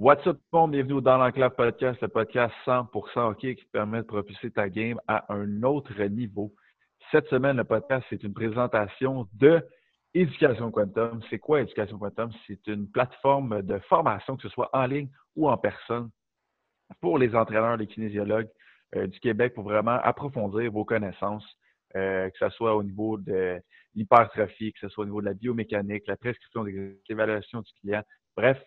What's up, monde? Bienvenue Dans l'Enclave Podcast, le podcast 100% hockey qui permet de propulser ta game à un autre niveau. Cette semaine, le podcast, c'est une présentation de Éducation Quantum. C'est quoi Éducation Quantum? C'est une plateforme de formation, que ce soit en ligne ou en personne, pour les entraîneurs, les kinésiologues euh, du Québec pour vraiment approfondir vos connaissances, euh, que ce soit au niveau de l'hypertrophie, que ce soit au niveau de la biomécanique, la prescription des évaluations du client. Bref,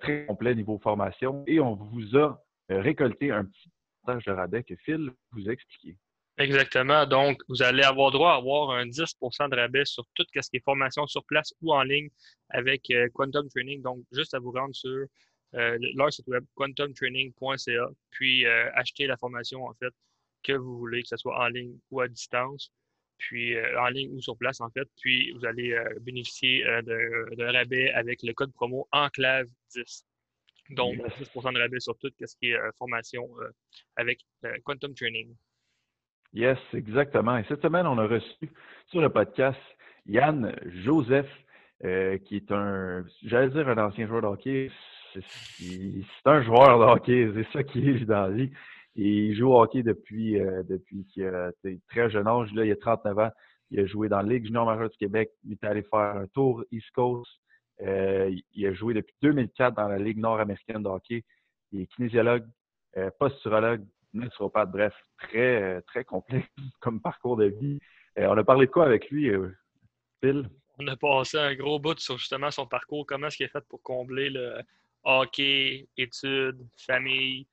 très complet niveau formation. Et on vous a récolté un petit pourcentage de rabais que Phil vous a expliqué. Exactement. Donc, vous allez avoir droit à avoir un 10% de rabais sur tout ce qui est formation sur place ou en ligne avec Quantum Training. Donc, juste à vous rendre sur euh, leur site web quantumtraining.ca, puis euh, acheter la formation en fait que vous voulez, que ce soit en ligne ou à distance, puis euh, en ligne ou sur place en fait, puis vous allez bénéficier d'un rabais avec le code promo Enclave10. Donc, 10 de rabais sur tout ce qui est formation avec Quantum Training. Yes, exactement. Et cette semaine, on a reçu sur le podcast Yann Joseph, qui est un, j'allais dire un ancien joueur de hockey, c'est un joueur de hockey, c'est ça qui est dans la vie. Il joue au hockey depuis, euh, depuis qu'il a très jeune âge. Là, il a 39 ans. Il a joué dans la Ligue junior majeure du Québec. Il est allé faire un tour East Coast. Euh, il a joué depuis 2004 dans la Ligue nord-américaine de hockey. Il est kinésiologue, euh, posturologue, naturopathe. Bref, très, très complet comme parcours de vie. on a parlé de quoi avec lui, Phil? On a passé un gros bout sur justement son parcours, comment est-ce qu'il est fait pour combler le, hockey, études, famille,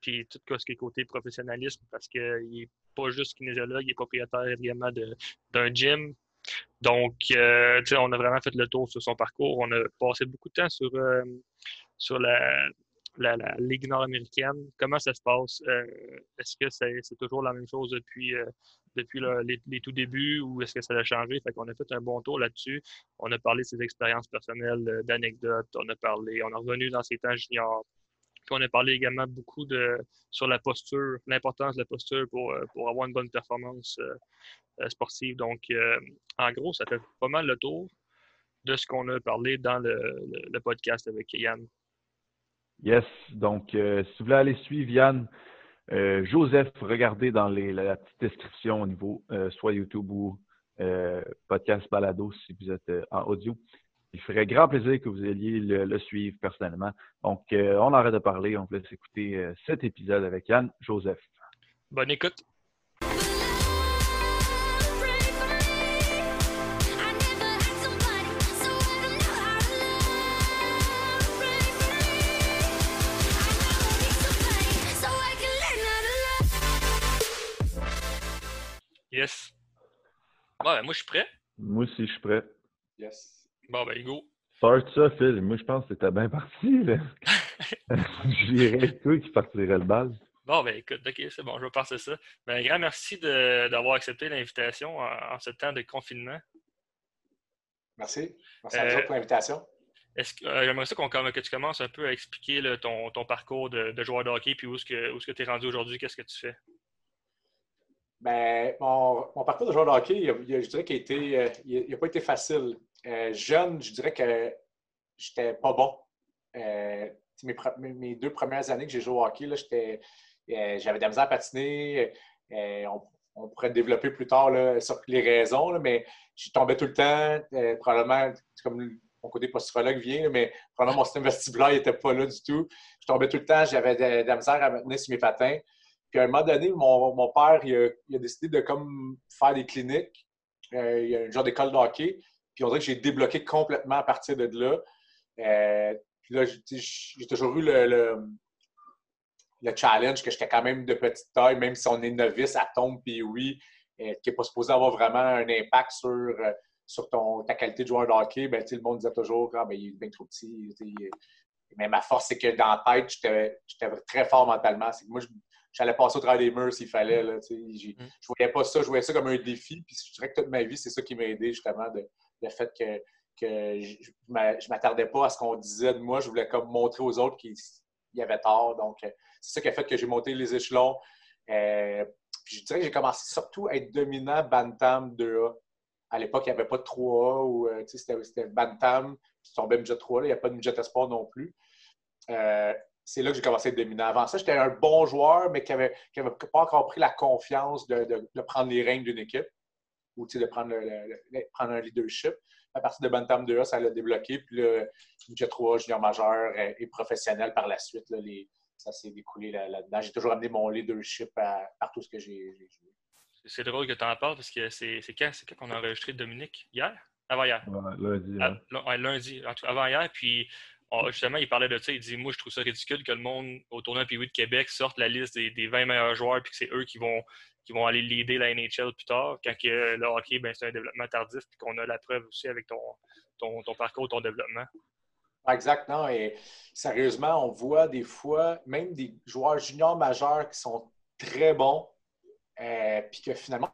puis tout ce qui est côté professionnalisme, parce qu'il n'est pas juste kinésiologue, il est propriétaire également d'un gym. Donc, euh, on a vraiment fait le tour sur son parcours. On a passé beaucoup de temps sur, euh, sur la, la, Ligue nord-américaine. Comment ça se passe? Est-ce que c'est toujours la même chose depuis, depuis les, tout débuts ou est-ce que ça a changé? Fait qu'on a fait un bon tour là-dessus. On a parlé de ses expériences personnelles, euh, d'anecdotes. On a parlé, on est revenu dans ses temps juniors. On a parlé également beaucoup de, sur la posture, l'importance de la posture pour, euh, pour avoir une bonne performance euh, sportive. Donc, en gros, ça fait pas mal le tour de ce qu'on a parlé dans le, podcast avec Yann. Yes. Donc, si vous voulez aller suivre Yann, euh, Joseph, regardez dans la petite description au niveau euh, soit YouTube ou euh, podcast balado si vous êtes en audio. Il ferait grand plaisir que vous alliez le, suivre personnellement. Donc, on arrête de parler. On vous laisse écouter cet épisode avec Yann Joseph. Bonne écoute. Yes. Bon, ben, moi, je suis prêt. Moi aussi, je suis prêt. Yes. Bon, ben, go. Start ça, Phil. Moi, je pense que t'étais bien parti, là. je dirais toi qui partirais le bal. Bon, ben écoute, ok, c'est bon, je vais passer ça. Ben, grand merci d'avoir accepté l'invitation en, ce temps de confinement. Merci. Merci à vous pour l'invitation. Est-ce que euh, j'aimerais ça que tu commences un peu à expliquer ton, ton, parcours de, de, joueur de hockey puis où est-ce que tu es rendu aujourd'hui, qu'est-ce que tu fais? Ben, mon, parcours de joueur de hockey, je dirais qu'il n'a euh, pas été facile. Euh, jeune, je dirais que j'étais pas bon. Euh, mes, deux premières années que j'ai joué au hockey, j'avais de la misère à patiner. On, pourrait développer plus tard les raisons, mais je tombais tout le temps. probablement, comme mon côté posturologue vient, mais probablement mon système vestibulaire n'était pas là du tout. Je tombais tout le temps, j'avais de, la misère à me tenir sur mes patins. Puis à un moment donné, mon, père, il a, décidé de comme faire des cliniques. Euh, il y a un genre d'école de hockey. Puis on dirait que j'ai débloqué complètement à partir de là. Euh, puis là, j'ai toujours eu le, le, challenge que j'étais quand même de petite taille, même si on est novice à tombe, puis oui, euh, qui n'est pas supposé avoir vraiment un impact sur, sur ton, ta qualité de joueur de hockey. Ben, le monde disait toujours ah, ben, il est bien trop petit. Mais ma force, c'est que dans la tête, j'étais très fort mentalement. C'est que moi, j'allais passer au travers des murs s'il fallait. Là, mm. je ne voyais pas ça, je voyais ça comme un défi. Puis je dirais que toute ma vie, c'est ça qui m'a aidé, justement, de, le fait que, que je ne m'attardais pas à ce qu'on disait de moi. Je voulais comme montrer aux autres qu'il y avait tort. Donc, euh, c'est ça qui a fait que j'ai monté les échelons. Euh, je dirais que j'ai commencé surtout à être dominant Bantam 2A. À l'époque, il n'y avait pas de 3A ou euh, c'était Bantam. tu tombais midget 3, il n'y a pas de midget espoir non plus. C'est là que j'ai commencé à être dominant. Avant ça, j'étais un bon joueur, mais qui n'avait pas encore pris la confiance de, prendre les règnes d'une équipe ou de prendre, prendre un leadership. À partir de Bantam 2A, ça l'a débloqué. Puis le midget 3, junior majeur et, professionnel par la suite. ça s'est découlé là-dedans. j'ai toujours amené mon leadership à, par tout ce que j'ai joué. C'est drôle que tu en parles parce que c'est quand, quand qu'on a enregistré Dominique? Hier? Avant-hier. lundi. Ah, lundi, avant-hier. Puis justement, il parlait de ça. Il dit Moi, je trouve ça ridicule que le monde au tournoi PWI de Québec sorte la liste des, 20 meilleurs joueurs puis que c'est eux qui vont, qui vont aller leader la NHL plus tard. Quand que le hockey, ben, c'est un développement tardif puis qu'on a la preuve aussi avec ton, ton, ton parcours, ton développement. Exactement. Et sérieusement, on voit des fois même des joueurs juniors majeurs qui sont très bons, euh, puis que finalement,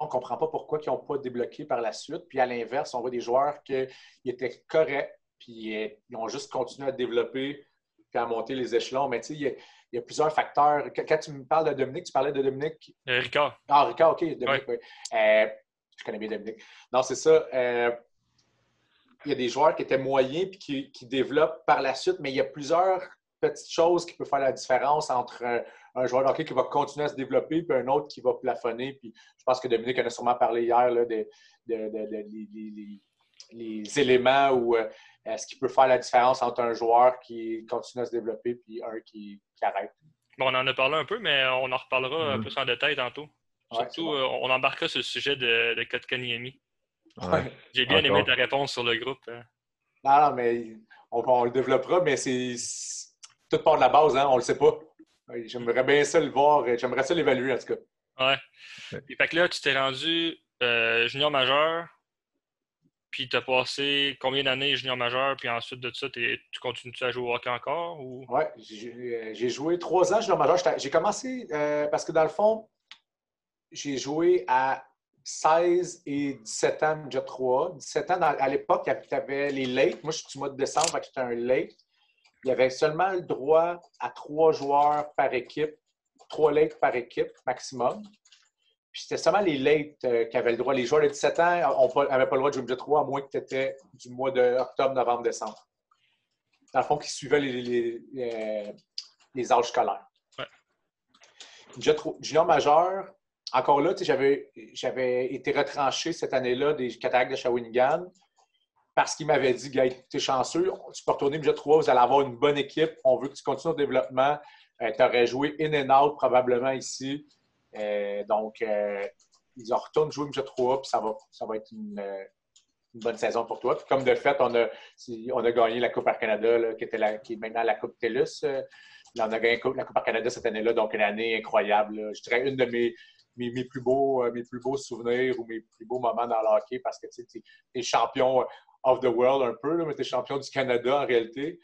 on ne comprend pas pourquoi ils n'ont pas débloqué par la suite. Puis à l'inverse, on voit des joueurs qui étaient corrects, puis euh, ils ont juste continué à développer puis à monter les échelons. Mais tu sais, il y, a plusieurs facteurs. Quand tu me parles de Dominique, tu parlais de Dominique. Euh, Ricard. Ah, Ricard, OK. Dominique, oui. je connais bien Dominique. Non, c'est ça. il y a des joueurs qui étaient moyens puis qui, qui, développent par la suite, mais il y a plusieurs petites choses qui peuvent faire la différence entre un joueur de hockey qui va continuer à se développer, puis un autre qui va plafonner. Puis je pense que Dominique en a sûrement parlé hier là, de, les, éléments ou euh, ce qui peut faire la différence entre un joueur qui continue à se développer et un qui, Bon, on en a parlé un peu, mais on en reparlera un peu plus en détail tantôt. Surtout, euh, on embarquera sur le sujet de, de Kotkaniemi. J'ai bien aimé ta réponse sur le groupe. Hein. Non, non, mais on, le développera, mais c'est tout part de la base, hein, on ne le sait pas. J'aimerais bien ça le voir. J'aimerais ça l'évaluer, en tout cas. Ouais. Et fait que là, tu t'es rendu euh, junior majeur, puis tu as passé combien d'années junior majeur, puis ensuite de ça, tu continues à jouer au hockey encore? Ou... Oui, j'ai joué trois ans junior majeur. J'ai commencé euh, parce que dans le fond, j'ai joué à 16 et 17 ans déjà 3. 17 ans, à l'époque, tu avais les late. Moi, je suis du mois de décembre, j'étais un late il y avait seulement le droit à trois joueurs par équipe, trois lates par équipe maximum. Puis c'était seulement les lates euh, qui avaient le droit. Les joueurs de 17 ans n'avaient pas le droit de jouer budget 3 à moins que tu étais du mois d'octobre, novembre, décembre. Dans le fond, qui suivaient les, les, les, âges scolaires. Ouais. junior majeur, encore là, j'avais été retranché cette année-là des cataractes de Shawinigan parce qu'il m'avait dit, gars, tu es chanceux, tu peux retourner budget 3, vous allez avoir une bonne équipe, on veut que tu continues le développement. Euh, tu aurais joué in and out probablement ici. Euh, donc, euh, ils ont retourné jouer budget 3, puis ça va, ça va être une, bonne saison pour toi. Puis comme de fait, on a, on a gagné la Coupe Air Canada, qui, était qui est maintenant la Coupe TELUS. On a gagné la Coupe Air Canada cette année-là, donc une année incroyable. Je dirais une de mes, mes, plus beaux, mes plus beaux souvenirs ou mes plus beaux moments dans le hockey parce que tu es champion of the world un peu, mais tu champion du Canada en réalité.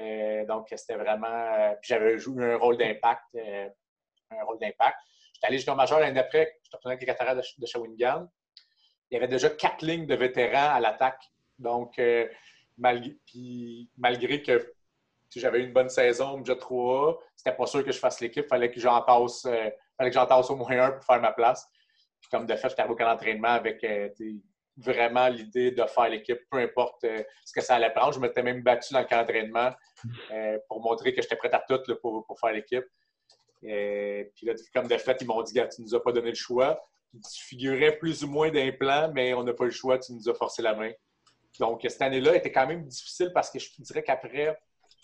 Euh, donc, c'était vraiment. Euh, j'avais joué un rôle d'impact. Euh, un rôle d'impact. Allé junior majeur l'année d'après, je avec les Cataractes de, de Shawinigan. Il y avait déjà quatre lignes de vétérans à l'attaque. Donc, malgré, malgré que j'avais une bonne saison, déjà 3A, c'était pas sûr que je fasse l'équipe. Il fallait que j'en tasse, fallait que tasse au moins un pour faire ma place. Comme de fait, j'étais arrivé au camp avec vraiment l'idée de faire l'équipe, peu importe euh, ce que ça allait prendre. Je m'étais même battu dans le camp d'entraînement euh, pour montrer que j'étais prêt à tout pour, faire l'équipe. Euh, puis là, comme de fait, ils m'ont dit, tu nous as pas donné le choix. Tu figurais plus ou moins d'un plan, mais on n'a pas le choix, tu nous as forcé la main. Donc, cette année-là était quand même difficile parce que je dirais qu'après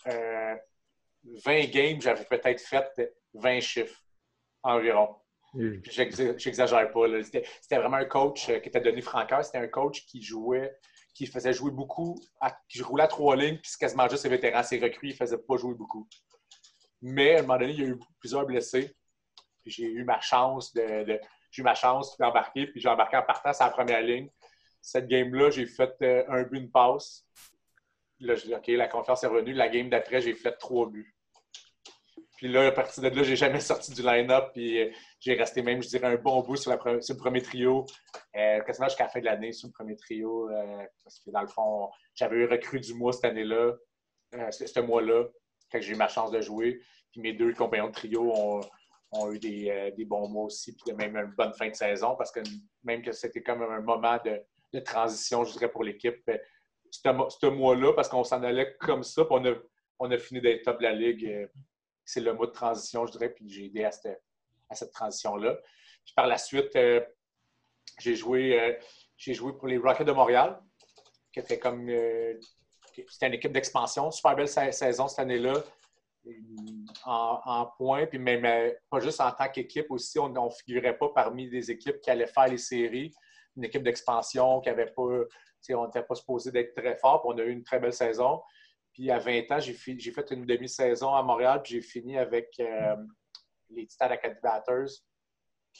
20 games, j'avais peut-être fait 20 chiffres environ. J'exagère pas. C'était vraiment un coach euh, qui était donné Francaire. C'était un coach qui jouait, qui faisait jouer beaucoup, qui roulait à trois lignes, puis c'est quasiment juste ses vétérans, ses recrues, il ne faisait pas jouer beaucoup. Mais à un moment donné, il y a eu plusieurs blessés. J'ai eu ma chance de, j'ai eu ma chance d'embarquer, puis j'ai embarqué en partant sur la première ligne. Cette game-là, j'ai fait euh, un but, une passe. Là, je dis, OK, la confiance est revenue. La game d'après, j'ai fait trois buts. Puis là, à partir de là, j'ai jamais sorti du line-up. Puis euh, j'ai resté même, je dirais, un bon bout sur, le premier trio. Euh, quasiment jusqu'à la fin de l'année sur le premier trio. Euh, parce que dans le fond, j'avais eu recrue du mois cette année-là, ce mois-là, quand j'ai eu ma chance de jouer. Puis mes deux compagnons de trio ont, eu des, bons mois aussi, puis même une bonne fin de saison, parce que même que c'était comme un moment de, transition, je dirais, pour l'équipe. ce mois-là parce qu'on s'en allait comme ça. Puis on a, on a fini d'être top de la ligue. Euh, c'est le mois de transition, je dirais, puis j'ai aidé à cette, à cette transition-là. Puis par la suite, euh, j'ai joué, euh, j'ai joué pour les Rockets de Montréal, qui était comme. C'était une équipe d'expansion. Super belle saison cette année-là. En, points, puis même pas juste en tant qu'équipe aussi, on ne figurait pas parmi des équipes qui allaient faire les séries. Une équipe d'expansion qui avait pas, on n'était pas supposé d'être très fort, puis on a eu une très belle saison. Puis à 20 ans, j'ai fait une demi-saison à Montréal, puis j'ai fini avec euh, les Titans Academy Batters,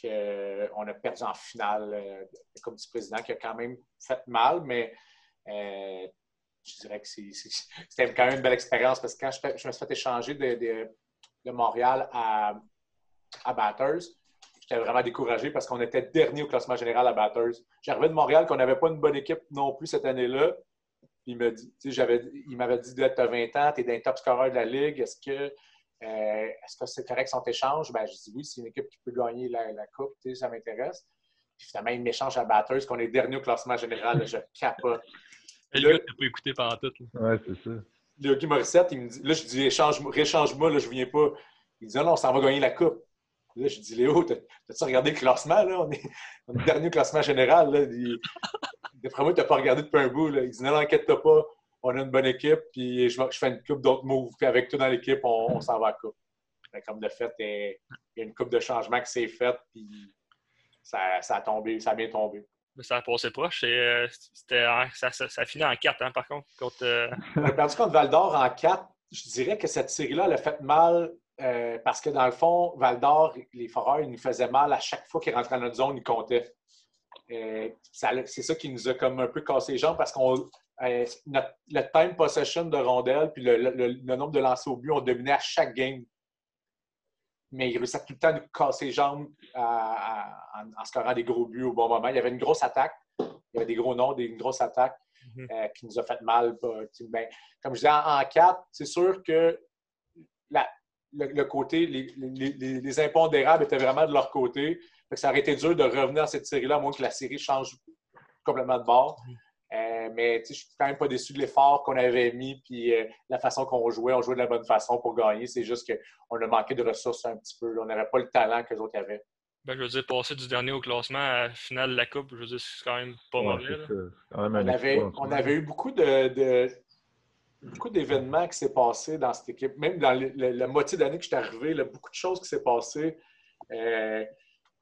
qu'on euh, a perdu en finale euh, comme du président, qui a quand même fait mal, mais je dirais que c'était quand même une belle expérience parce que quand je, me suis fait échanger de, Montréal à, à Batters, j'étais vraiment découragé parce qu'on était dernier au classement général à Batters. J'arrivais de Montréal qu'on n'avait pas une bonne équipe non plus cette année-là il m'a dit, il m'avait dit tu as 20 ans, tu es un top scorer de la Ligue, est-ce que euh, est-ce que c'est correct son échange? Ben, je dis oui, c'est une équipe qui peut gagner la, Coupe, ça m'intéresse. Puis finalement, il m'échange à Batters, qu'on est dernier au classement général, je capote. Et le gars, tu pas écouté pendant tout. Oui, c'est ça. Le Guy Morissette, il me dit, là, je dis, réchange-moi, là, je viens pas. Il dit, non, non, ça va gagner la Coupe. Là, je dis, Léo, t'as-tu regardé le classement? Là? On, est, on est dernier classement général. Là. D'après moi, tu n'as pas regardé depuis un bout. Là. Il dit Non, inquiète-toi pas, on a une bonne équipe, puis je, fais une coupe d'autres moves, puis avec toi dans l'équipe, on, s'en va à la coupe. comme de fait, il y a une coupe de changement qui s'est faite, puis ça, a tombé, ça a bien tombé. Mais ça a passé proche. Euh, ça, ça, ça, a fini en 4, hein, par contre. Euh, on a perdu contre Val d'Or en 4. Je dirais que cette série-là, elle a fait mal euh, parce que dans le fond, Val d'Or, les foreurs, ils nous faisaient mal à chaque fois qu'ils rentraient dans notre zone, ils comptaient. C'est ça qui nous a comme un peu cassé les jambes parce qu'on euh, le time possession de rondelles puis le, nombre de lancers au but, on dominait à chaque game. Mais il réussissait tout le temps nous casser les jambes en, scorant des gros buts au bon moment. Il y avait une grosse attaque. Il y avait des gros noms, des, une grosse attaque mhm. euh, qui nous a fait mal. Ben, comme je disais, en, 4, c'est sûr que le, côté, les, les, impondérables étaient vraiment de leur côté ça aurait été dur de revenir à cette série-là, à moins que la série change complètement de bord. Euh, mais je suis quand même pas déçu de l'effort qu'on avait mis puis euh, la façon qu'on jouait. On jouait de la bonne façon pour gagner. C'est juste qu'on a manqué de ressources un petit peu. On n'avait pas le talent que les autres avaient. Ben, je veux dire, passer du dernier au classement à la finale de la Coupe, je veux dire, c'est quand même pas mauvais. on, avait, eu beaucoup de, beaucoup d'événements qui s'est passé dans cette équipe. Même dans la moitié d'année que je suis arrivé, beaucoup de choses qui s'est passé. Euh,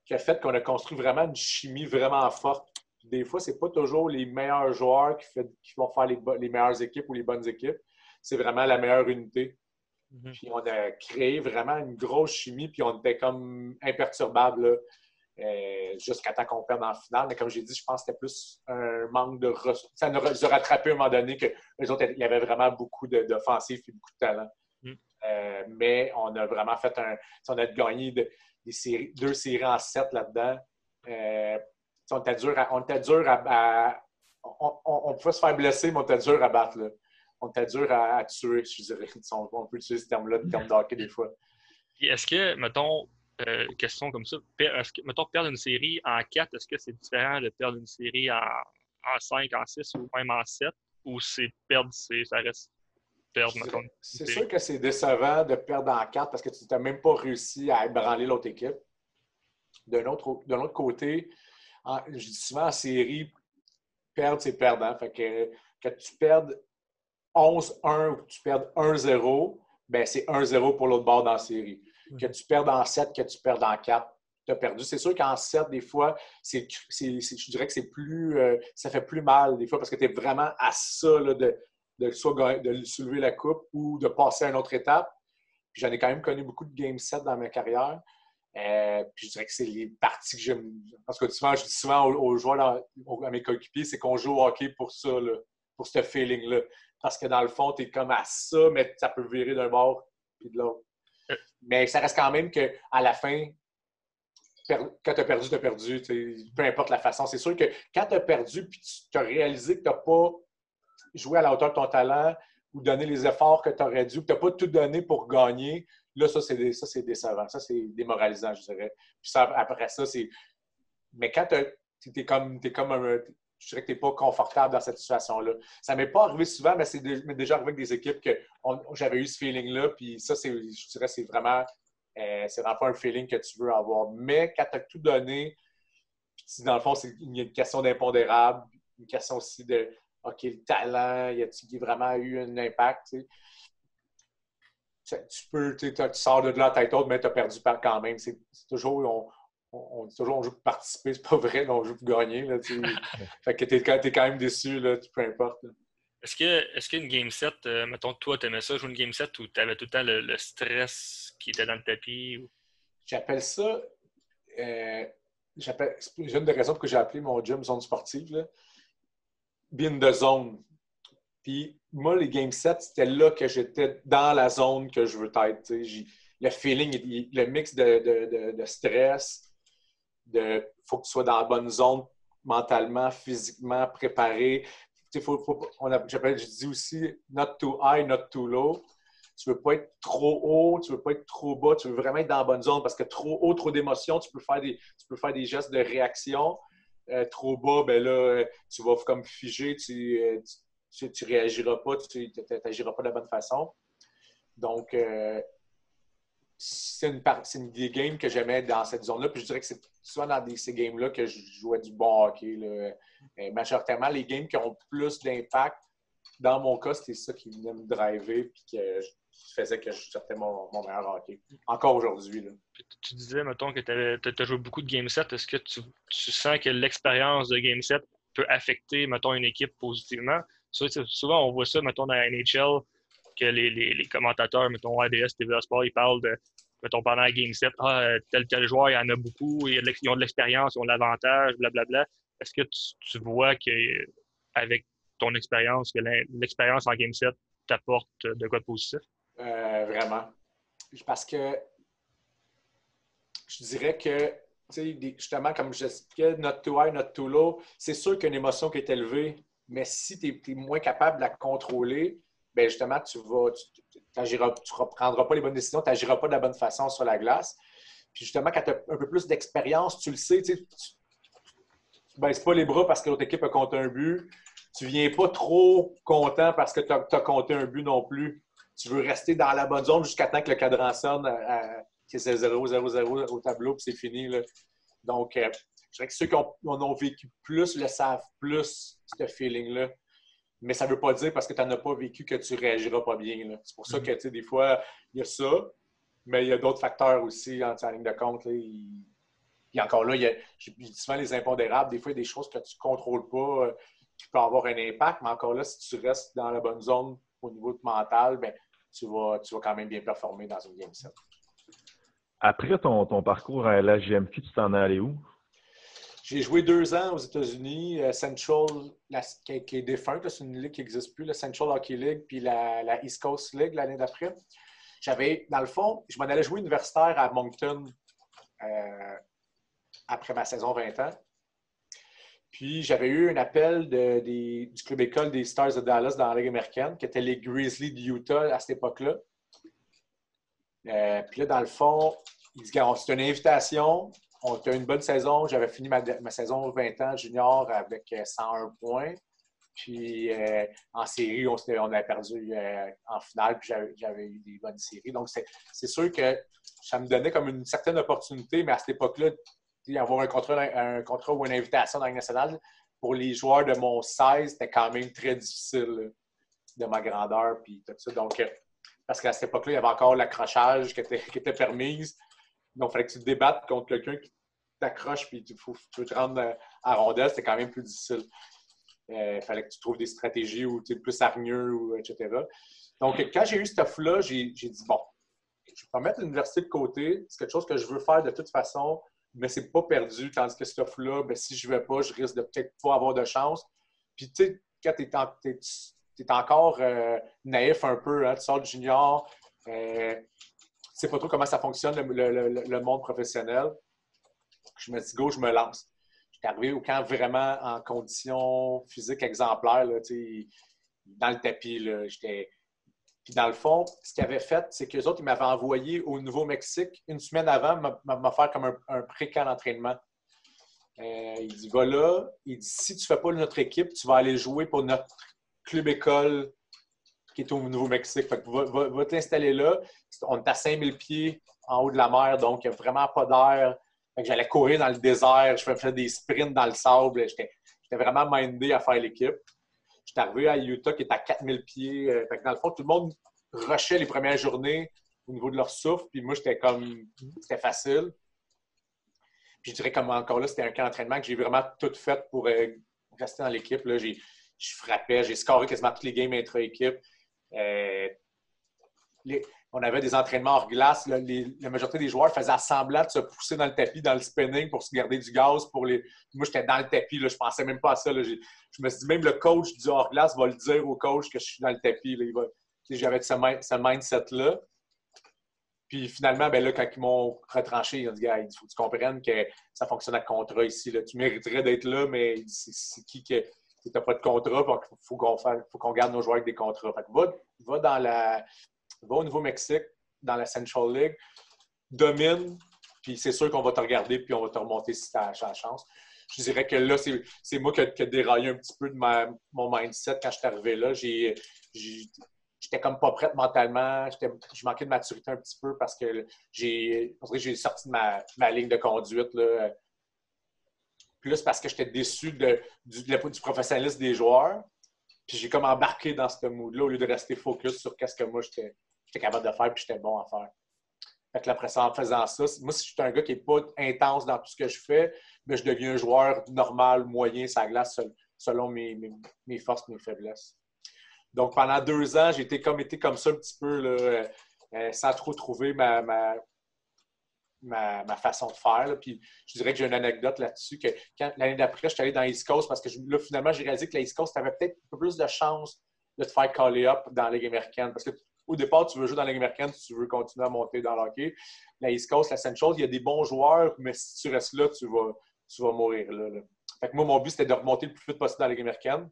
qui a fait qu'on a construit vraiment une chimie vraiment forte. Des fois, ce n'est pas toujours les meilleurs joueurs qui, vont faire les, meilleures équipes ou les bonnes équipes. C'est vraiment la meilleure unité. Mhm. Puis on a créé vraiment une grosse chimie, puis on était comme imperturbable euh, jusqu'à temps qu'on perde en finale. Mais comme j'ai dit, je pense que c'était plus un manque de ressources. Ça nous a rattrapé à un moment donné que les autres, il y avait vraiment beaucoup d'offensifs et beaucoup de talent. Mhm. Euh, mais on a vraiment fait un. On a gagné de, deux séries en sept là-dedans. Euh, on était dur à. On, dur à, on, pouvait se faire blesser, mais on était dur à battre. On était dur à, tuer, je dirais. On, peut utiliser ce terme-là, le terme d'hockey des fois. Est-ce que, mettons, euh, question comme ça, est-ce que, mettons, perdre une série en 4, est-ce que c'est différent de perdre une série en, en 5, en 6 ou même en 7? Ou c'est perdre, ça reste c'est sûr que c'est décevant de perdre en quatre parce que tu n'as même pas réussi à ébranler l'autre équipe. D'un autre, autre, côté, je dis souvent en série, perdre, c'est perdant. Fait que, que tu perdes 11-1 ou que tu perdes 1-0, ben c'est 1-0 pour l'autre bord dans la série. Que tu perdes en 7, que tu perdes en 4, tu as perdu. C'est sûr qu'en 7, des fois, c'est, je dirais que c'est plus, euh, ça fait plus mal des fois parce que tu es vraiment à ça de, de soit de soulever la coupe ou de passer à une autre étape. Puis j'en ai quand même connu beaucoup de game set dans ma carrière. Euh, puis je dirais que c'est les parties que j'aime. Parce que souvent, je dis souvent aux, joueurs, à mes coéquipiers, c'est qu'on joue au hockey pour ça, pour ce feeling-là. Parce que dans le fond, tu es comme à ça, mais ça peut virer d'un bord puis de l'autre. Mais ça reste quand même qu'à la fin, quand tu as perdu, tu as perdu. Peu importe la façon. C'est sûr que quand tu as perdu puis tu as réalisé que tu n'as pas jouer à la hauteur de ton talent ou donner les efforts que tu aurais dû, tu n'as pas tout donné pour gagner, là, ça, c'est, ça, c'est décevant. Ça, c'est démoralisant, je dirais. Puis ça, après ça, c'est. Mais quand tu es comme, es comme un. je dirais que tu n'es pas confortable dans cette situation-là. Ça ne m'est pas arrivé souvent, mais c'est déjà arrivé avec des équipes que j'avais eu ce feeling-là. Puis ça, je dirais c'est vraiment, euh, c'est vraiment pas un feeling que tu veux avoir. Mais quand tu as tout donné, puis dans le fond, c'est une question d'impondérable, une question aussi de OK, le talent, y a-t-il vraiment eu un impact? Tu, peux, tu sors de là tête haute, mais tu as perdu par quand même. C'est toujours, on, dit toujours on joue pour participer, c'est pas vrai, on joue pour gagner. Là, fait que tu es, quand même déçu, là, peu importe. Est-ce que est qu'une game set, euh, mettons que toi, tu aimais ça, jouer une game set où tu avais tout le temps le, stress qui était dans le tapis? J'appelle ça. Euh, j'ai une des raisons pour que j'ai appelé mon gym zone sportive. Là. Bin de zone. Puis moi, les game sets, c'était là que j'étais dans la zone que je veux être. Le feeling, le mix de, de stress, il faut que tu sois dans la bonne zone mentalement, physiquement, préparé. Faut, je dis aussi not too high, not too low. Tu ne veux pas être trop haut, tu ne veux pas être trop bas, tu veux vraiment être dans la bonne zone parce que trop haut, trop d'émotions, tu peux faire des, tu peux faire des gestes de réaction. Euh, trop bas, ben là, tu vas comme figer, tu ne réagiras pas, tu n'agiras pas de la bonne façon. Donc, euh, c'est une, des games que j'aimais dans cette zone-là. Puis je dirais que c'est souvent dans ces games-là que je jouais du bon hockey. Là. Euh, majoritairement, les games qui ont plus d'impact, dans mon cas, c'était ça qui venait me driver puis que faisait que je sortais mon, meilleur hockey. Encore aujourd'hui. Tu disais, mettons, que tu as joué beaucoup de game set. Est-ce que tu, sens que l'expérience de game set peut affecter, mettons, une équipe positivement? Souvent, on voit ça, mettons, dans la NHL que les, commentateurs, mettons, ADS, TVA Sport, ils parlent de, mettons, pendant la Game 7, ah, tel tel joueur, il y en a beaucoup, ils ont de l'expérience, ils ont de l'avantage, blablabla. Est-ce que tu, vois qu'avec ton expérience, que l'expérience en Game 7 t'apporte de quoi de positif? Euh, vraiment. Parce que je dirais que, justement, comme je disais, notre too high, notre too low, c'est sûr qu'une émotion qui est élevée, mais si tu es, moins capable de la contrôler, ben justement, tu vas, tu ne prendras pas les bonnes décisions, tu n'agiras pas de la bonne façon sur la glace. Puis justement, quand tu as un peu plus d'expérience, tu le sais, tu ne baisses pas les bras parce que l'autre équipe a compté un but. Tu ne viens pas trop content parce que tu as, compté un but non plus. Tu veux rester dans la bonne zone jusqu'à temps que le cadran sonne, euh, que c'est 0-0-0 au tableau, puis c'est fini. Donc, euh, je dirais que ceux qui ont, ont vécu plus le savent plus, ce feeling-là. Mais ça ne veut pas dire parce que tu n'en as pas vécu que tu ne réagiras pas bien. C'est pour ça mm-hmm. que, tu sais, des fois, il y a ça, mais il y a d'autres facteurs aussi en, ligne de compte. Là, Puis encore là, il y a, je dis souvent les impondérables. Des fois, il y a des choses que tu ne contrôles pas euh, qui peuvent avoir un impact, mais encore là, si tu restes dans la bonne zone au niveau de mental, ben, tu, vas, tu vas quand même bien performer dans une game set. Après ton, ton parcours à la GMQ, tu t'en es allé où? J'ai joué deux ans aux États-Unis, euh, Central, qui, est défunte, c'est une ligue qui n'existe plus, la Central Hockey League, puis la, East Coast League l'année d'après. J'avais, dans le fond, je m'en allais jouer universitaire à Moncton euh, après ma saison 20 ans. Puis j'avais eu un appel du club école des Stars de Dallas dans la Ligue américaine, qui était les Grizzlies de Utah à cette époque-là. Euh, puis là, dans le fond, c'était une invitation on a une bonne saison. J'avais fini ma, saison 20 ans junior avec 101 euh, points. Puis euh, en série, on, on a perdu euh, en finale, puis j'avais eu des bonnes séries. Donc, c'est sûr que ça me donnait comme une certaine opportunité, mais à cette époque-là, avoir un contrat, un contrat ou une invitation dans la nationale, pour les joueurs de mon 16, c'était quand même très difficile de ma grandeur. Puis tout ça. Donc, parce qu'à cette époque-là, il y avait encore l'accrochage qui était, qui était permise. Donc, il fallait que tu te débattes contre quelqu'un qui t'accroche puis tu, veux te rendre euh, à rondelle, c'est quand même plus difficile. Euh, il fallait que tu trouves des stratégies où tu es plus hargneux, ou, etc. Donc, quand j'ai eu ce stuff-là, j'ai dit, bon, je vais mettre l'université de côté. C'est quelque chose que je veux faire de toute façon, mais c'est pas perdu. Tandis que ce stuff-là, ben, si je ne vais pas, je risque de peut-être pas avoir de chance. Puis, tu sais, quand tu es, encore euh, naïf un peu, hein, tu sors du junior, sais pas trop comment ça fonctionne, le, monde professionnel. Je me dis, go, je me lance. J'étais arrivé au camp vraiment en conditions physiques exemplaires, là, dans le tapis. Là, Puis dans le fond, ce qu'ils avaient fait, c'est qu'eux autres, ils m'avaient envoyé au Nouveau-Mexique une semaine avant, faire comme un, un pré-camp d'entraînement. Euh, il dit Va là. Il dit Si tu ne fais pas notre équipe, tu vas aller jouer pour notre club école qui est au Nouveau-Mexique. Va, va, t'installer là. On est à 5000 pieds en haut de la mer, donc il n'y a vraiment pas d'air. J'allais courir dans le désert, je faisais des sprints dans le sable. J'étais vraiment mindé à faire l'équipe. J'étais arrivé à Utah qui est à 4000 pieds. Euh, dans le fond, tout le monde rushait les premières journées au niveau de leur souffle. Puis moi, j'étais comme. C'était facile. Puis je dirais comme encore là, c'était un camp d'entraînement que j'ai vraiment tout fait pour euh, rester dans l'équipe. Je frappais, j'ai scoré quasiment toutes les games intra-équipe. Euh, on avait des entraînements hors glace. la majorité des joueurs faisaient semblant de se pousser dans le tapis, dans le spinning pour se garder du gaz. Pour les... Moi, j'étais dans le tapis. Là, je pensais même pas à ça. Je me suis dit, même le coach du hors glace va le dire au coach que je suis dans le tapis. J'avais ce, mindset-là. Puis finalement, ben là, quand ils m'ont retranché, ils ont dit il faut que tu comprennes que ça fonctionne à contrat ici. Tu mériterais d'être là, mais c'est qui que tu n'as pas de contrat, il faut qu'on garde nos joueurs avec des contrats. va, dans la, au Nouveau-Mexique, dans la Central League, domine, puis c'est sûr qu'on va te regarder, puis on va te remonter si tu as la chance. Je dirais que là, c'est moi qui ai déraillé un petit peu de mon mindset quand je suis arrivé là. J'étais comme pas prête mentalement. Je manquais de maturité un petit peu parce que j'ai sorti de ma, ma, ligne de conduite. Là, plus parce que j'étais déçu du, du, professionnalisme des joueurs. Puis j'ai comme embarqué dans ce mood-là au lieu de rester focus sur qu'est-ce que moi j'étais capable de faire puis j'étais bon à faire. Fait que après ça, en faisant ça, moi, si je suis un gars qui n'est pas intense dans tout ce que je fais, mais je deviens un joueur normal, moyen, ça glace selon mes, mes, forces mes faiblesses. Donc, pendant deux ans, j'ai été comme, été comme ça un petit peu, là, euh, euh, sans trop trouver ma, façon de faire. Puis je dirais que j'ai une anecdote là-dessus que l'année d'après, je suis allé dans East Coast parce que là, finalement, j'ai réalisé que la East Coast avait peut-être un peu plus de chance de te faire caller up dans la Ligue américaine. Parce qu'au départ, tu veux jouer dans la Ligue américaine, tu veux continuer à monter dans l'hockey. La East Coast, la seule chose, il y a des bons joueurs, mais si tu restes là, tu vas, tu vas mourir là, Fait que moi, mon but, c'était de remonter le plus vite possible dans la Ligue américaine.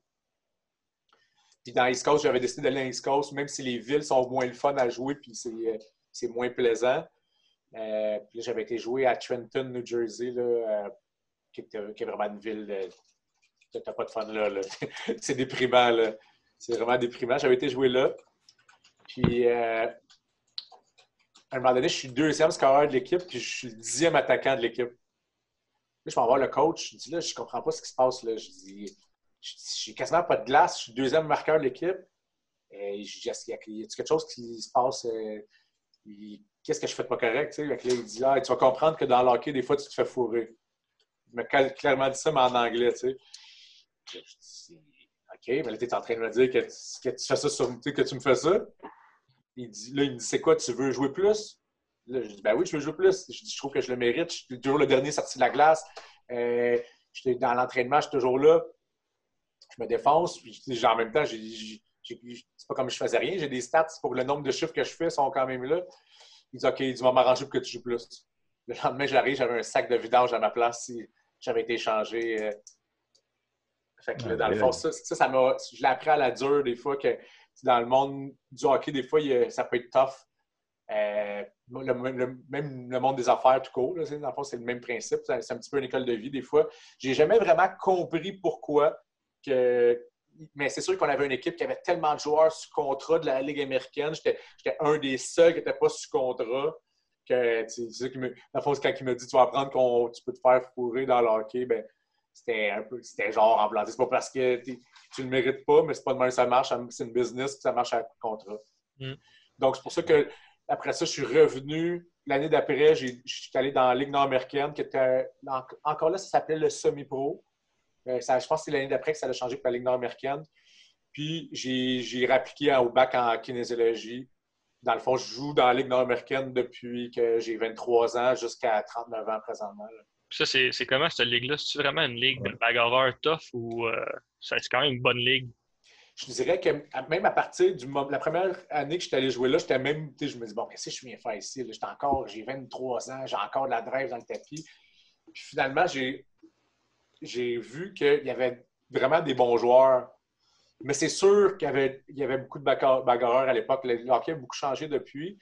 Puis dans East Coast, j'avais décidé d'aller dans East Coast, même si les villes sont moins le fun à jouer, puis c'est moins plaisant. Euh, puis j'avais été joué à Trenton, New Jersey, là, euh, qui, est, vraiment une ville. Tu n'as pas de fun là. c'est déprimant. Là. C'est vraiment déprimant. J'avais été joué là. Puis, euh, à un moment donné, je suis deuxième scoreur de l'équipe, puis je suis le dixième attaquant de l'équipe. Là, je vais voir le coach. Je dis là, je comprends pas ce qui se passe là. Je dis, j'ai quasiment pas de glace. Je suis deuxième marqueur de l'équipe. Et je dis, y a quelque chose qui se passe? Qu'est-ce que je fais de pas correct? Tu sais? il dit, ah, tu vas comprendre que dans l'hockey, des fois, tu te fais fourrer. Il m'a clairement dit ça, mais en anglais, tu sais. Je dis, OK, mais là, tu es en train de me dire que, tu fais ça sur, que tu me fais ça. Il dit, là, il me dit, c'est quoi, tu veux jouer plus? Là, je dis, ben oui, je veux jouer plus. Je dis, je trouve que je le mérite. Je suis toujours le dernier sorti de la glace. Euh, dans l'entraînement, je suis toujours là. Je me défonce. Puis, en même temps, c'est pas comme je faisais rien. J'ai des stats pour le nombre de chiffres que je fais sont quand même là. Il dit OK, il va m'arranger pour que tu joues plus. Le lendemain, j'arrive, j'avais un sac de vidange à ma place si j'avais été échangé. Euh. Fait que, dans le fond, ça, ça, m'a. Je l'ai appris à la dure des fois que dans le monde du hockey, des fois, ça peut être tough. Euh, même le monde des affaires tout court, là, dans le fond, c'est le même principe. C'est un petit peu une école de vie des fois. J'ai jamais vraiment compris pourquoi que mais c'est sûr qu'on avait une équipe qui avait tellement de joueurs sous contrat de la Ligue américaine. J'étais un des seuls qui n'était pas sous contrat. Que, tu sais, qui me, quand il m'a dit tu vas apprendre qu'on tu peux te faire fourrer dans le hockey, ben, c'était un peu c'était genre en blanc. C'est pas parce que tu ne le mérites pas, mais c'est pas de même ça marche. C'est une business, ça marche à contrat. Mm. Donc, c'est pour ça que après ça, je suis revenu. L'année d'après, je suis allé dans la Ligue nord-américaine, qui était encore là, ça s'appelait le semi-pro. Euh, je pense que c'est l'année d'après que ça a changé pour la Ligue nord-américaine. Puis j'ai réappliqué au bac en kinésiologie. Dans le fond, je joue dans la Ligue nord-américaine depuis que j'ai 23 ans jusqu'à 39 ans présentement. Ça, c'est comment cette ligue-là? C'est vraiment une ligue de bagarreurs tough ou euh, c'est quand même une bonne ligue? Je dirais que même à partir de la première année que j'étais allé jouer là, j'étais même, je me dis, bon, qu'est-ce que je viens faire ici? J'étais encore, j'ai 23 ans, j'ai encore de la drive dans le tapis. Puis finalement, j'ai j'ai vu qu'il y avait vraiment des bons joueurs. Mais c'est sûr qu'il y avait, y avait beaucoup de bagarreurs à l'époque. Le hockey a beaucoup changé depuis.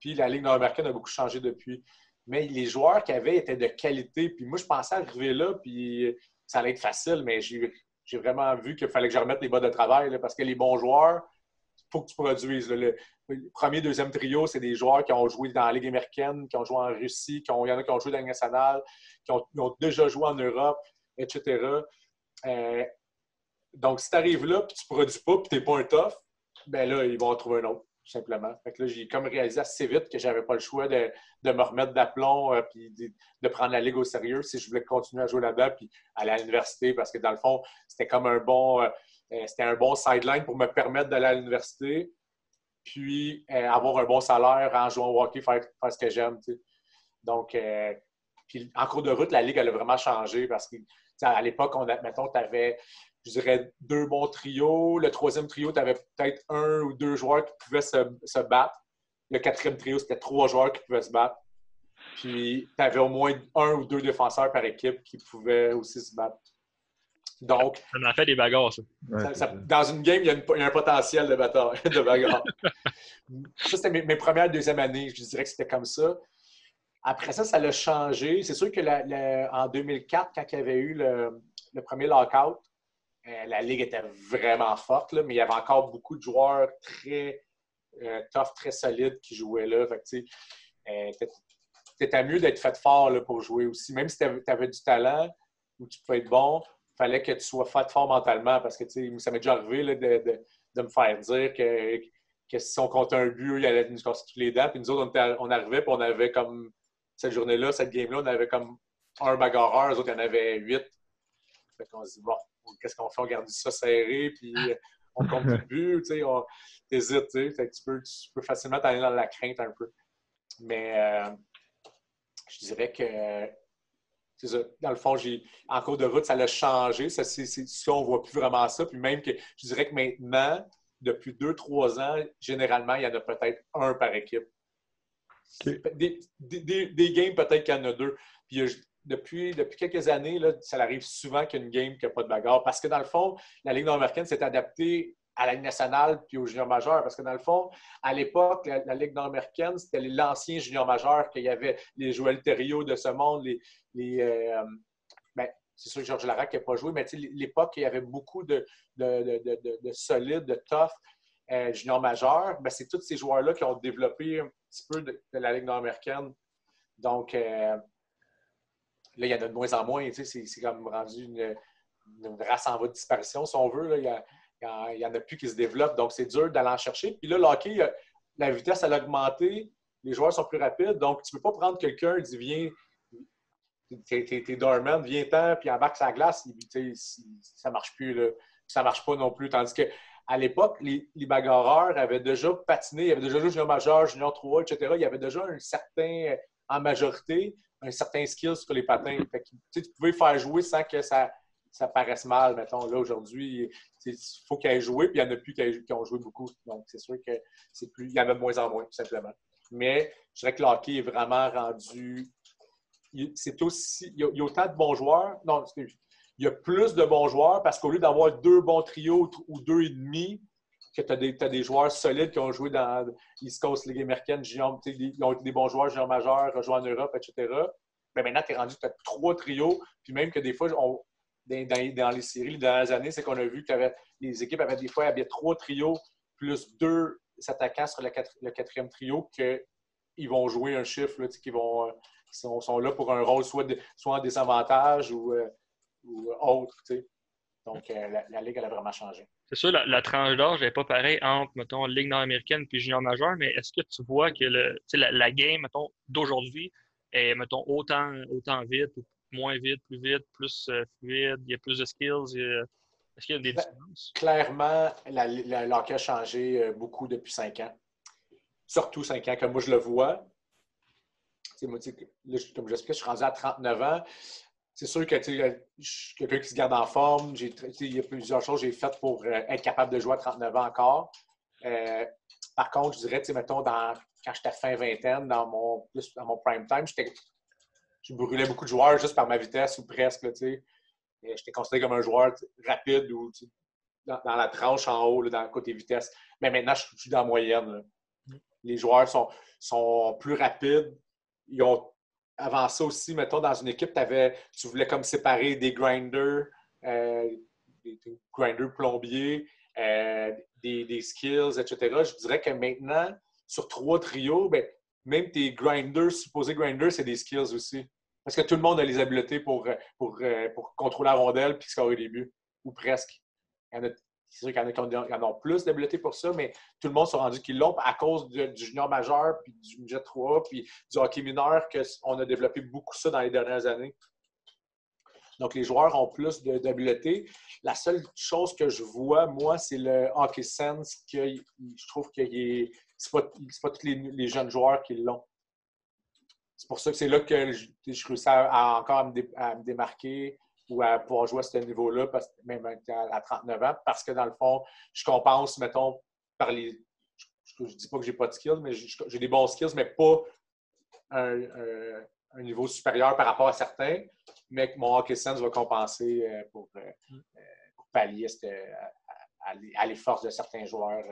Puis la Ligue nord-américaine a beaucoup changé depuis. mais les joueurs qu'il y avait étaient de qualité. Puis moi, je pensais arriver là, puis ça allait être facile, mais j'ai vraiment vu qu'il fallait que je remette les bas de travail, parce que les bons joueurs, il faut que tu produises. Le, premier, deuxième trio, c'est des joueurs qui ont joué dans la Ligue américaine, qui ont joué en Russie, qui ont, il y en a qui ont joué dans la nationale, qui ont, déjà joué en Europe, etc. Euh, donc, si tu arrives là, puis tu ne produis pas, puis tu n'es pas un tough, ben là, ils vont en trouver un autre simplement. Fait que là, j'ai comme réalisé assez vite que j'avais pas le choix de, me remettre d'aplomb euh, de, prendre la ligue au sérieux si je voulais continuer à jouer là-bas puis aller à l'université parce que dans le fond, c'était comme un bon euh, c'était un bon sideline pour me permettre d'aller à l'université puis avoir un bon salaire en jouant au hockey, faire, ce que j'aime. Donc, puis en cours de route, la ligue, elle a vraiment changé parce que à l'époque, on mettons, tu avais je dirais, deux bons trios. Le troisième trio, tu avais peut-être un ou deux joueurs qui pouvaient se, battre. Le quatrième trio, c'était trois joueurs qui pouvaient se battre. Puis, tu avais au moins un ou deux défenseurs par équipe qui pouvaient aussi se battre. Donc. Ça m'a fait des bagarres, ça. dans une game, il y, a un potentiel de, de bagarre. ça, c'était mes, premières deuxième années. Je dirais que c'était comme ça. Après ça, ça l'a changé. C'est sûr que en 2004, quand il y avait eu le, premier lockout, euh, la ligue était vraiment forte, mais il y avait encore beaucoup de joueurs très euh, tough, très solides qui jouaient là. C'était euh, mieux d'être fait fort pour jouer aussi. Même si tu avais, du talent ou tu pouvais être bon, il fallait que tu sois fait fort mentalement parce que ça m'est déjà arrivé de, me faire dire que, que si on comptait un but, il allait nous casser tous les dents. Puis nous autres, on, arrivait et on avait comme cette journée-là, cette game-là, on avait comme un bagarreur, les autres, il y en avait huit. Fait qu'on se dit, bon, qu'est-ce qu'on fait? On garde ça serré, puis on compte le but, tu sais, on hésite, tu sais. Tu peux, tu peux facilement t'aller dans la crainte un peu. Mais euh, je dirais que ça. Dans le fond, en cours de route, ça l'a changé. Ça, c'est, ça, on ne voit plus vraiment ça. Puis même que je dirais que maintenant, depuis deux, trois ans, généralement, il y en a peut-être un par équipe. Des, des, games, peut-être qu'il y en a deux. Puis depuis, depuis quelques années, là, ça arrive souvent qu'il y a une game qui n'a pas de bagarre. Parce que dans le fond, la Ligue nord-américaine s'est adaptée à la Ligue nationale puis aux juniors majeurs. Parce que dans le fond, à l'époque, la, Ligue nord-américaine, c'était l'ancien junior majeur qu'il y avait les Joël Thériault de ce monde, les. Euh, ben, c'est sûr que Georges Larac n'a pas joué, mais l'époque, il y avait beaucoup de, de, solides, de tough euh, juniors majeurs. Ben, c'est tous ces joueurs-là qui ont développé petit peu de, la Ligue nord-américaine. Donc, euh, Là, il y en a de moins en moins. C'est comme rendu une, race en voie de disparition, si on veut. il n'y en, a plus qui se développent. Donc, c'est dur d'aller en chercher. Puis là, le hockey, la vitesse, elle a augmenté. Les joueurs sont plus rapides. Donc, tu ne peux pas prendre quelqu'un dire Viens, t'es dormant, viens-t'en, puis embarque sa glace. Ça ne marche plus. Là. Ça ne marche pas non plus. Tandis qu'à l'époque, les, bagarreurs avaient déjà patiné, ils avaient déjà joué junior majeur, junior 3, etc. Il y avait déjà un certain, en majorité, un certain skill sur les patins. tu pouvais faire jouer sans que ça, ça paraisse mal, mettons. Là, aujourd'hui, il faut qu'il ait joué, puis il n'y en a plus qui, ont joué beaucoup. Donc, c'est sûr que c'est plus. Il y en a de moins en moins, tout simplement. Mais je dirais que le hockey est vraiment rendu. C'est aussi. Il y, a, autant de bons joueurs. Non, il y a plus de bons joueurs parce qu'au lieu d'avoir deux bons trios ou deux et demi, que tu as, des joueurs solides qui ont joué dans East Coast Ligue américaine, ils ont été des bons joueurs juniors majeurs, rejoints en Europe, etc. Mais maintenant, tu es rendu, tu as trois trios, puis même que des fois, dans, les séries, les dernières années, c'est qu'on a vu que les équipes avaient des fois avaient trois trios plus deux attaquants sur le, quatrième trio qu'ils vont jouer un chiffre, qui vont sont, là pour un rôle soit, en désavantage ou, euh, autre. Donc, euh, la, Ligue, elle a vraiment changé. C'est sûr, la, tranche d'âge n'est pas pareille entre, mettons, Ligue nord-américaine puis junior majeur, mais est-ce que tu vois que le, la, la game, mettons, d'aujourd'hui est, mettons, autant, autant vite ou moins vite, plus vite, plus euh, fluide, il y a plus de skills? Est-ce qu'il y a des ben, différences? Clairement, la, la, a changé euh, beaucoup depuis cinq ans. Surtout cinq ans, comme moi je le vois. Moi, comme j'explique, je suis rendu à 39 ans c'est sûr que je suis quelqu'un qui se garde en forme. Il y a plusieurs choses que j'ai faites pour euh, être capable de jouer à 39 ans encore. Euh, par contre, je dirais, mettons, dans, quand j'étais fin vingtaine, dans mon, dans mon prime time, je brûlais beaucoup de joueurs juste par ma vitesse ou presque. J'étais considéré comme un joueur rapide ou dans, la tranche en haut, dans le côté vitesse. Mais maintenant, je suis dans la moyenne. Les joueurs sont, sont plus rapides. Ils ont avant ça aussi, mettons, dans une équipe, avais, tu voulais comme séparer des grinders, euh, des, grinders plombiers, euh, des, skills, etc. Je dirais que maintenant, sur trois trios, ben, même tes grinders, supposés grinders, c'est des skills aussi. Parce que tout le monde a les habiletés pour, pour, pour contrôler la rondelle et scorer des buts, ou presque. Il y en a c'est sûr qu'il y en a qui en ont plus d'habileté pour ça, mais tout le monde s'est rendu qu'ils l'ont à cause du junior majeur, puis du midget 3, puis du hockey mineur, qu'on a développé beaucoup ça dans les dernières années. Donc, les joueurs ont plus d'habileté. La seule chose que je vois, moi, c'est le hockey sense, que je trouve que ce n'est pas, tous les, jeunes joueurs qui l'ont. C'est pour ça que c'est là que je, je encore à me démarquer ou à pouvoir jouer à ce niveau-là, même à 39 ans, parce que dans le fond, je compense, mettons, par les. Je ne dis pas que j'ai pas de skills, mais j'ai des bons skills, mais pas un, niveau supérieur par rapport à certains, mais que mon hockey sense va compenser euh, pour, euh, euh, pour pallier à, les forces de certains joueurs,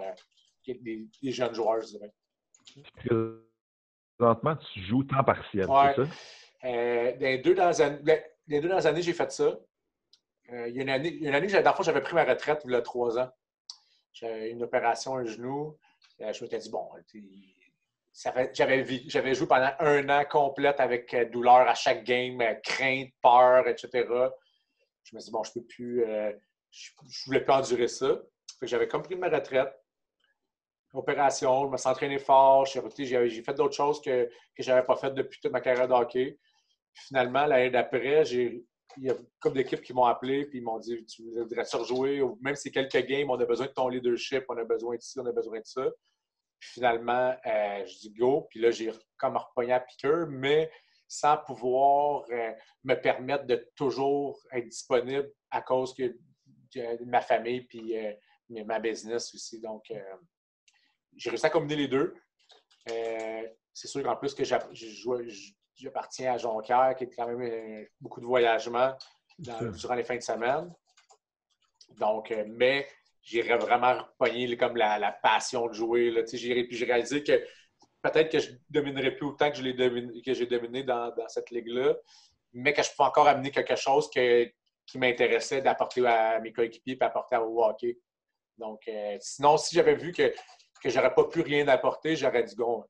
des, jeunes joueurs, je dirais. Présentement, tu joues temps partiel, c'est ça? dans les deux dans ben, les deux dernières années, j'ai fait ça. Euh, il y a une année, année j'avais pris ma retraite il y a trois ans. J'avais une opération, un genou. Euh, je m'étais dit, bon, j'avais joué pendant un an complète avec euh, douleur à chaque game, crainte, peur, etc. Je me suis dit, bon, je peux plus, je, ne voulais plus endurer ça. J'avais comme pris ma retraite. Opération, je me suis entraîné fort, j'ai fait d'autres choses que, que je n'avais pas faites depuis toute ma carrière de hockey finalement, l'année d'après, il y a comme d'équipes qui m'ont appelé et ils m'ont dit Tu voudrais surjouer ou même si quelques games, on a besoin de ton leadership, on a besoin de ci, on a besoin de ça. Puis finalement, euh, je dis go. Puis là, j'ai comme repogné à piqueur, mais sans pouvoir euh, me permettre de toujours être disponible à cause de ma famille puis euh, ma business aussi. Donc, j'ai réussi à combiner les deux. c'est sûr qu'en plus que je, j'appartiens à Jonquière, qui est quand même euh, beaucoup de voyagement durant les fins de semaine. Donc, euh, mais j'irais vraiment repogner comme la, passion de jouer. Là. Puis j'ai réalisé que peut-être que je ne dominerais plus autant que, j'ai dominé dans, cette ligue-là, mais que je peux encore amener quelque chose qui m'intéressait d'apporter à mes coéquipiers et apporter au hockey. Donc, euh, sinon, si j'avais vu que que j'aurais pas pu rien apporter, j'aurais dit, bon,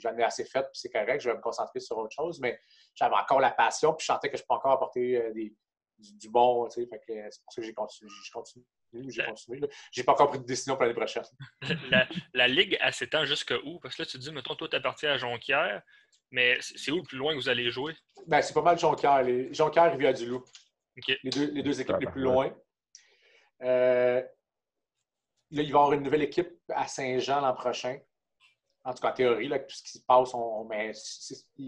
j'en ai assez fait, puis c'est correct, je vais me concentrer sur autre chose, mais j'avais encore la passion, puis je sentais que je peux encore apporter euh, du, bon, c'est pour ça que j'ai continué. Je continue. J'ai continué. J'ai pas encore pris de décision pour l'année prochaine. la, Ligue, elle s'étend jusqu'à où? Parce que là, tu te dis, mettons, toi, tu appartiens à Jonquière, mais c'est où le plus loin que vous allez jouer? Ben, c'est pas mal Jonquière. Les... Jonquière, Rivière-du-Loup. Les, deux, les deux équipes les plus loin. Euh, Il va y avoir une nouvelle équipe à Saint-Jean l'an prochain. En tout cas, en théorie, tout ce qui se passe,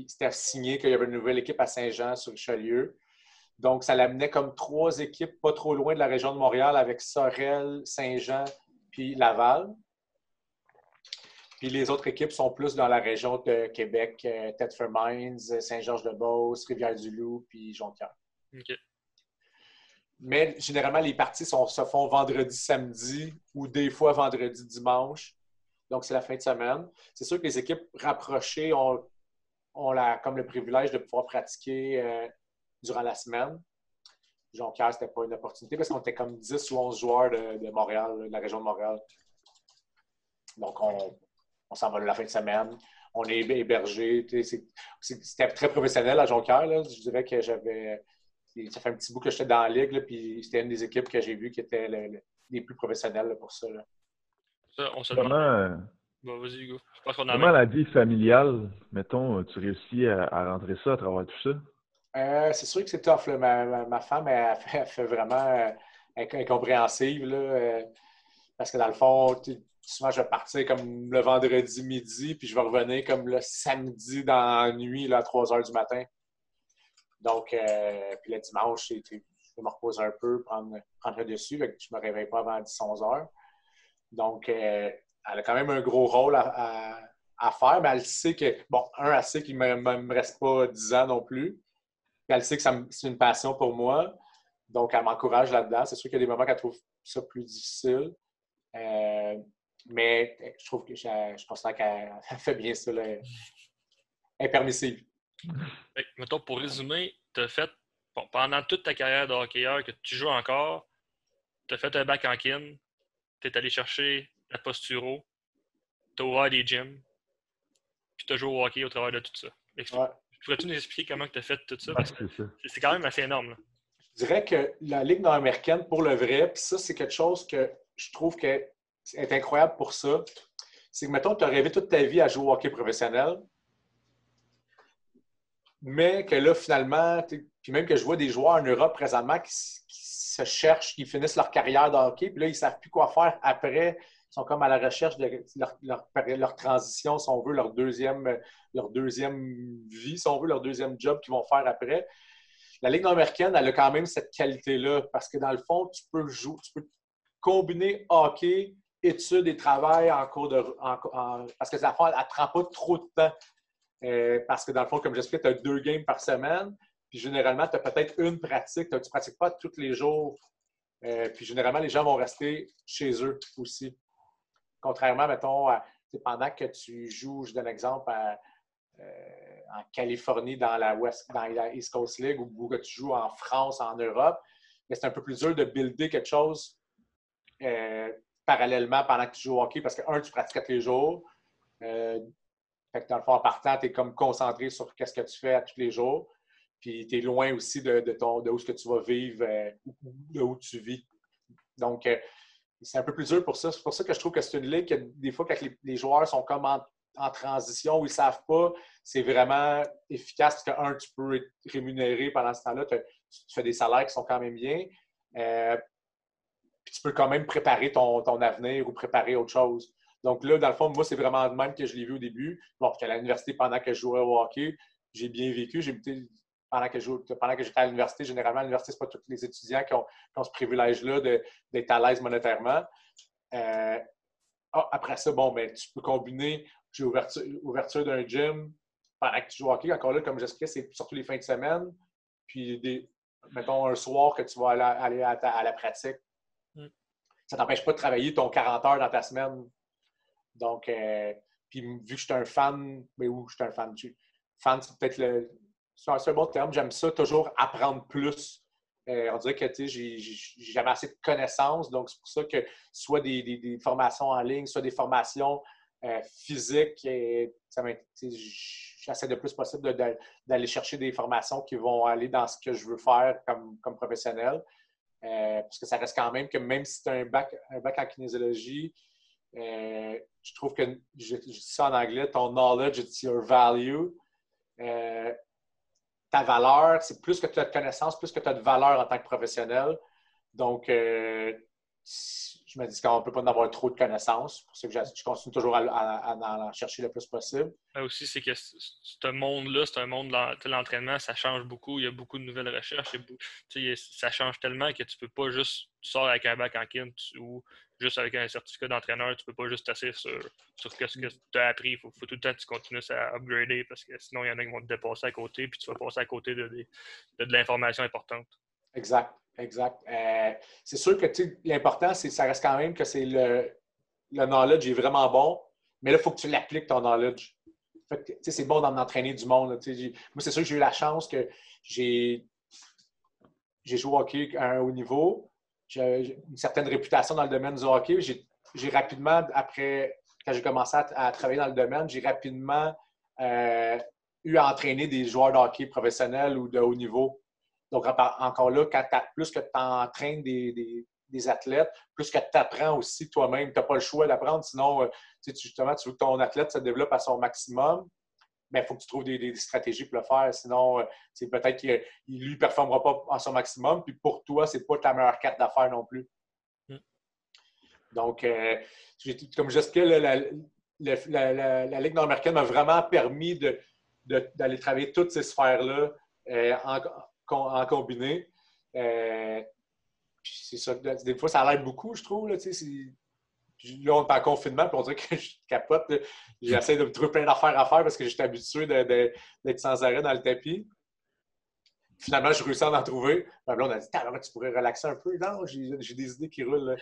c'était signé qu'il y avait une nouvelle équipe à Saint-Jean sur Richelieu. Donc, ça l'amenait comme trois équipes pas trop loin de la région de Montréal avec Sorel, Saint-Jean puis Laval. Puis les autres équipes sont plus dans la région de Québec, euh, Thetford Saint-Georges-de-Beauce, Rivière-du-Loup puis Jonquière. Mais généralement, les parties se font vendredi, samedi ou des fois vendredi, dimanche. Donc, c'est la fin de semaine. C'est sûr que les équipes rapprochées ont, comme le privilège de pouvoir pratiquer euh, durant la semaine. Jonquière, ce n'était pas une opportunité parce qu'on était comme 10 ou 11 joueurs de, Montréal, de la région de Montréal. Donc, on, on s'en va la fin de semaine. On est hébergé. C'était très professionnel à Jonquière. Je dirais que j'avais ça fait un petit bout que j'étais dans la ligue, puis c'était une des équipes que j'ai vues qui était les plus professionnelles pour ça. Ça, on se Comment, euh, vas-y, Hugo. comment la vie familiale, mettons, tu réussis à, rentrer ça à travers tout ça? Euh, c'est sûr que c'est tough. Ma, femme, elle fait, vraiment euh, incompréhensive. parce que dans le fond, souvent, je vais partir comme le vendredi midi, puis je vais revenir comme le samedi dans la nuit à 3 heures du matin. Donc, euh, puis le dimanche, je me reposer un peu, prendre, prendre le dessus. je ne me réveille pas avant 10-11 heures. Donc, euh, elle a quand même un gros rôle à, faire, mais elle sait que, bon, un, elle sait qu'il ne me, reste pas 10 ans non plus. Puis elle sait que c'est une passion pour moi. Donc, elle m'encourage là-dedans. C'est sûr qu'il y a des moments qu'elle trouve ça plus difficile. Euh, mais je trouve que je, considère qu'elle fait bien ça. Elle est permissive. Mettons, pour résumer, tu as fait, pendant toute ta carrière de hockeyeur que tu joues encore, tu as fait un bac en kin, tu es allé chercher la posturo, tu as ouvert des gyms, puis tu as joué au hockey au travers de tout ça. Pourrais-tu nous expliquer comment tu as fait tout ça? c'est quand même assez énorme. Je dirais que la Ligue nord-américaine, pour le vrai, puis ça, c'est quelque chose que je trouve que est incroyable pour ça. C'est que, mettons, tu as rêvé toute ta vie à jouer au hockey professionnel, mais que là, finalement, puis même que je vois des joueurs en Europe présentement qui, se cherchent, qui finissent leur carrière de hockey, puis là, ils ne savent plus quoi faire après. Ils sont comme à la recherche de leur, transition, si on veut, leur deuxième, leur deuxième vie, si on veut, leur deuxième job qu'ils vont faire après. La Ligue nord-américaine, elle a quand même cette qualité-là, parce que dans le fond, tu peux jouer, tu peux combiner hockey, études et travail en cours de. parce que ça ne prend pas trop de temps. Euh, parce que dans le fond, comme j'expliquais, tu as deux games par semaine. Puis généralement, tu as peut-être une pratique. Tu ne pratiques pas tous les jours. Euh, puis généralement, les gens vont rester chez eux aussi. Contrairement, mettons, pendant que tu joues, je donne un exemple, euh, en Californie dans la, West, dans la East Coast League ou que tu joues en France, en Europe, c'est un peu plus dur de builder quelque chose parallèlement pendant que tu joues au hockey parce que, un, tu pratiques tous les jours. Fait que dans le fond, en partant, tu es comme concentré sur ce que tu fais tous les jours. Puis tu es loin aussi de, ton, de où ce que tu vas vivre, euh, de où tu vis. Donc, euh, c'est un peu plus dur pour ça. C'est pour ça que je trouve que c'est une ligue que des fois, quand les, joueurs sont comme en, transition ou ils ne savent pas, c'est vraiment efficace parce que, un, tu peux être rémunéré pendant ce temps-là. Tu, fais des salaires qui sont quand même bien. Euh, puis tu peux quand même préparer ton, ton avenir ou préparer autre chose. Donc là, dans le fond, moi, c'est vraiment le même que je l'ai vu au début. Bon, à l'université, pendant que je jouais au hockey, j'ai bien vécu. J'ai pendant que j'étais à l'université, généralement, à l'université, ce pas tous les étudiants qui ont, ce privilège-là d'être à l'aise monétairement. Euh, ah, après ça, bon, ben, tu peux combiner j'ai ouverture, d'un gym pendant que tu joues au hockey. Encore là, comme j'expliquais, c'est surtout les fins de semaine. Puis, des, mettons, un soir que tu vas aller, à, la pratique. Mm. Ça ne t'empêche pas de travailler ton 40 heures dans ta semaine donc, euh, puis vu que je suis un fan, mais où je suis un fan, fan, c'est peut-être le. C'est un, bon terme, j'aime ça, toujours apprendre plus. Euh, on dirait que j'ai jamais assez de connaissances, donc c'est pour ça que soit des, formations en ligne, soit des formations euh, physiques, j'essaie de plus possible d'aller chercher des formations qui vont aller dans ce que je veux faire comme, comme professionnel. parce que ça reste quand même que même si tu as un bac, un bac en kinésiologie, euh, je trouve que, je, dis ça en anglais, ton knowledge, it's your value. Euh, ta valeur, c'est plus que tu as de connaissances, plus que tu as de valeur en tant que professionnel. Donc, euh, je me dis qu'on ne peut pas en avoir trop de connaissances. Pour ça que je, continue toujours à, en chercher le plus possible. aussi, c'est que ce monde-là, c'est un monde de l'entraînement, ça change beaucoup. Il y a beaucoup de nouvelles recherches. ça change tellement que tu ne peux pas juste tu sors avec un bac en kin ou juste avec un certificat d'entraîneur, tu ne peux pas juste t'asseoir sur, sur ce que tu as appris. Il faut, tout le temps que tu continues à upgrader parce que sinon, il y en a qui vont te dépasser à côté puis tu vas passer à côté de, de l'information importante. Exact. Exact. Euh, c'est sûr que l'important, c'est ça reste quand même que c'est le, le knowledge est vraiment bon, mais là, il faut que tu l'appliques ton knowledge. C'est bon d'en entraîner du monde. moi, c'est sûr que j'ai eu la chance que j'ai joué au hockey à un haut niveau. J'ai une certaine réputation dans le domaine du hockey. J'ai rapidement, après, quand j'ai commencé à, travailler dans le domaine, j'ai rapidement euh, eu à entraîner des joueurs de hockey professionnels ou de haut niveau. Donc, encore là, plus que tu entraînes des, athlètes, plus que tu apprends aussi toi-même. Tu n'as pas le choix d'apprendre, sinon, euh, justement, tu veux que ton athlète se développe à son maximum, il faut que tu trouves des, stratégies pour le faire. Sinon, euh, c'est peut-être qu'il lui ne performera pas à son maximum, puis pour toi, ce n'est pas ta meilleure carte d'affaires non plus. Mm. Donc, euh, comme j'expliquais, la, la, Ligue nord-américaine m'a vraiment permis d'aller travailler toutes ces sphères-là en combiné. Euh, c'est ça. Des fois, ça l'aide beaucoup, je trouve. Là, là, on est en confinement, puis on dirait que je capote. J'essaie de me trouver plein d'affaires à faire parce que j'étais habitué d'être sans arrêt dans le tapis. Finalement, je réussis à en trouver. là, on a dit, tu pourrais relaxer un peu. Non, j'ai des idées qui roulent.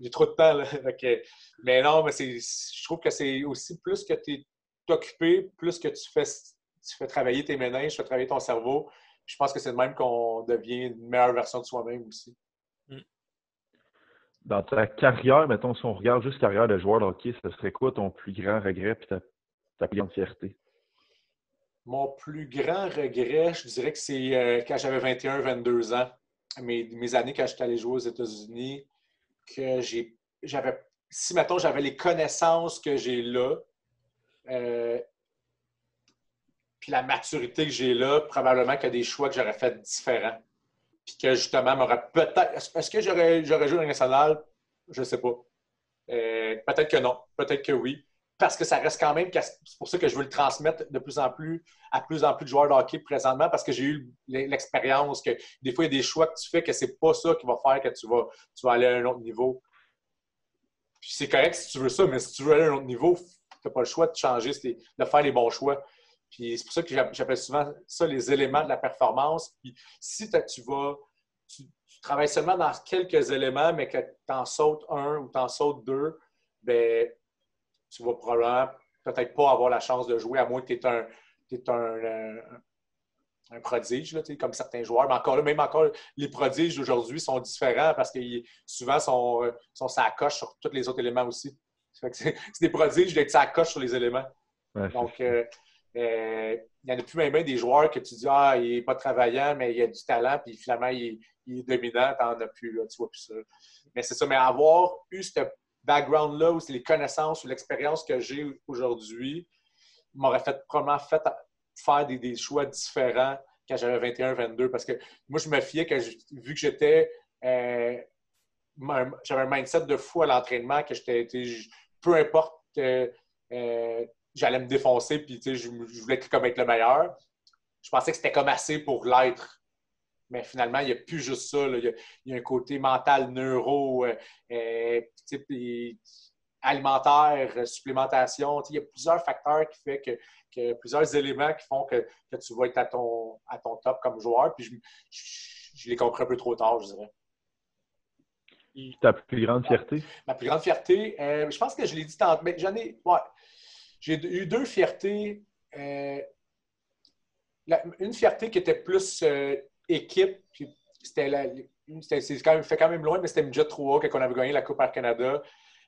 J'ai trop de temps. mais non, mais je trouve que c'est aussi plus que tu es occupé, plus que tu fais tu fais travailler tes méninges, tu fais travailler ton cerveau. je pense que c'est de même qu'on devient une meilleure version de soi-même aussi. Dans ta carrière, mettons, si on regarde juste carrière de joueur de hockey, ce serait quoi ton plus grand regret et ta, plus grande fierté? Mon plus grand regret, je dirais que c'est euh, quand j'avais 21-22 ans, mes, années quand j'étais allé jouer aux États-Unis, que j'avais, si mettons j'avais les connaissances que j'ai là, euh, puis la maturité que j'ai là, probablement qu'il y a des choix que j'aurais fait différents. Puis que justement, m'aurait peut-être. Est-ce que j'aurais, j'aurais joué dans national? Je ne sais pas. Euh, peut-être que non. Peut-être que oui parce que ça reste quand même, c'est pour ça que je veux le transmettre de plus en plus à plus en plus de joueurs de présentement, parce que j'ai eu l'expérience que des fois, il y a des choix que tu fais que c'est pas ça qui va faire que tu vas, tu vas aller à un autre niveau. Puis c'est correct si tu veux ça, mais si tu veux aller à un autre niveau, tu n'as pas le choix de changer, de faire les bons choix. Puis c'est pour ça que j'appelle souvent ça les éléments de la performance. Puis si tu vas, tu, tu, travailles seulement dans quelques éléments, mais que tu en sautes un ou tu en sautes deux, ben tu vas probablement peut-être pas avoir la chance de jouer, à moins que tu es un, un, un, prodige, comme certains joueurs. Mais encore même encore, les prodiges d'aujourd'hui sont différents parce que souvent sont, sont ça coche sur tous les autres éléments aussi. C'est des prodiges d'être ça coche sur les éléments. Donc, euh, euh, il n'y en a plus même des joueurs que tu dis Ah, il n'est pas travaillant, mais il a du talent, puis finalement, il, est dominant, tu n'en as plus, là, tu vois plus ça. Mais c'est ça, mais avoir eu cette background-là, ou les connaissances ou l'expérience que j'ai aujourd'hui, m'aurait fait probablement fait faire des, choix différents quand j'avais 21-22. Parce que moi, je me fiais que vu que j'étais. Euh, j'avais un mindset de fou à l'entraînement, que j'étais. Peu importe euh, j'allais me défoncer, puis je, je voulais comme être le meilleur. Je pensais que c'était comme assez pour l'être. Mais finalement, il n'y a plus juste ça. Il, y a, un côté mental, neuro, euh, euh, alimentaire, supplémentation. Il y a plusieurs facteurs qui font que, plusieurs éléments qui font que, tu vas être à ton, à ton top comme joueur. Puis je, l'ai compris un peu trop tard, je dirais. Ta plus grande fierté? Ma plus grande fierté, euh, je pense que je l'ai dit tantôt, mais j'en ai. Ouais, j'ai eu deux fiertés. une fierté qui était plus équipe. c'était c'est quand même, fait quand même loin, mais c'était déjà 3 quand on avait gagné la Coupe Air Canada.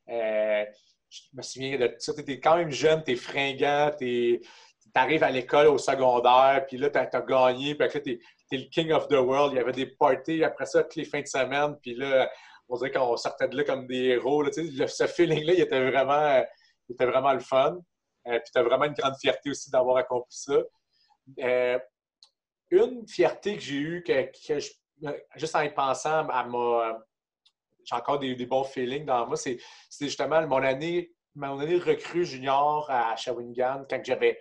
Euh, je me souviens de ça. Tu es quand même jeune, tu es fringant, tu arrives à l'école au secondaire, puis là, tu as, gagné, puis là, tu es, le king of the world. Il y avait des parties après ça, toutes les fins de semaine, puis là, on dirait qu'on sortait de là comme des héros. ce feeling-là, il vraiment, était vraiment le fun. Euh, puis tu as vraiment une grande fierté aussi d'avoir accompli ça. Euh, une fierté que j'ai eue, que, juste en y pensant, j'ai encore des, bons feelings dans moi, c'est justement mon année, mon année recrue junior à Shawinigan, quand j'avais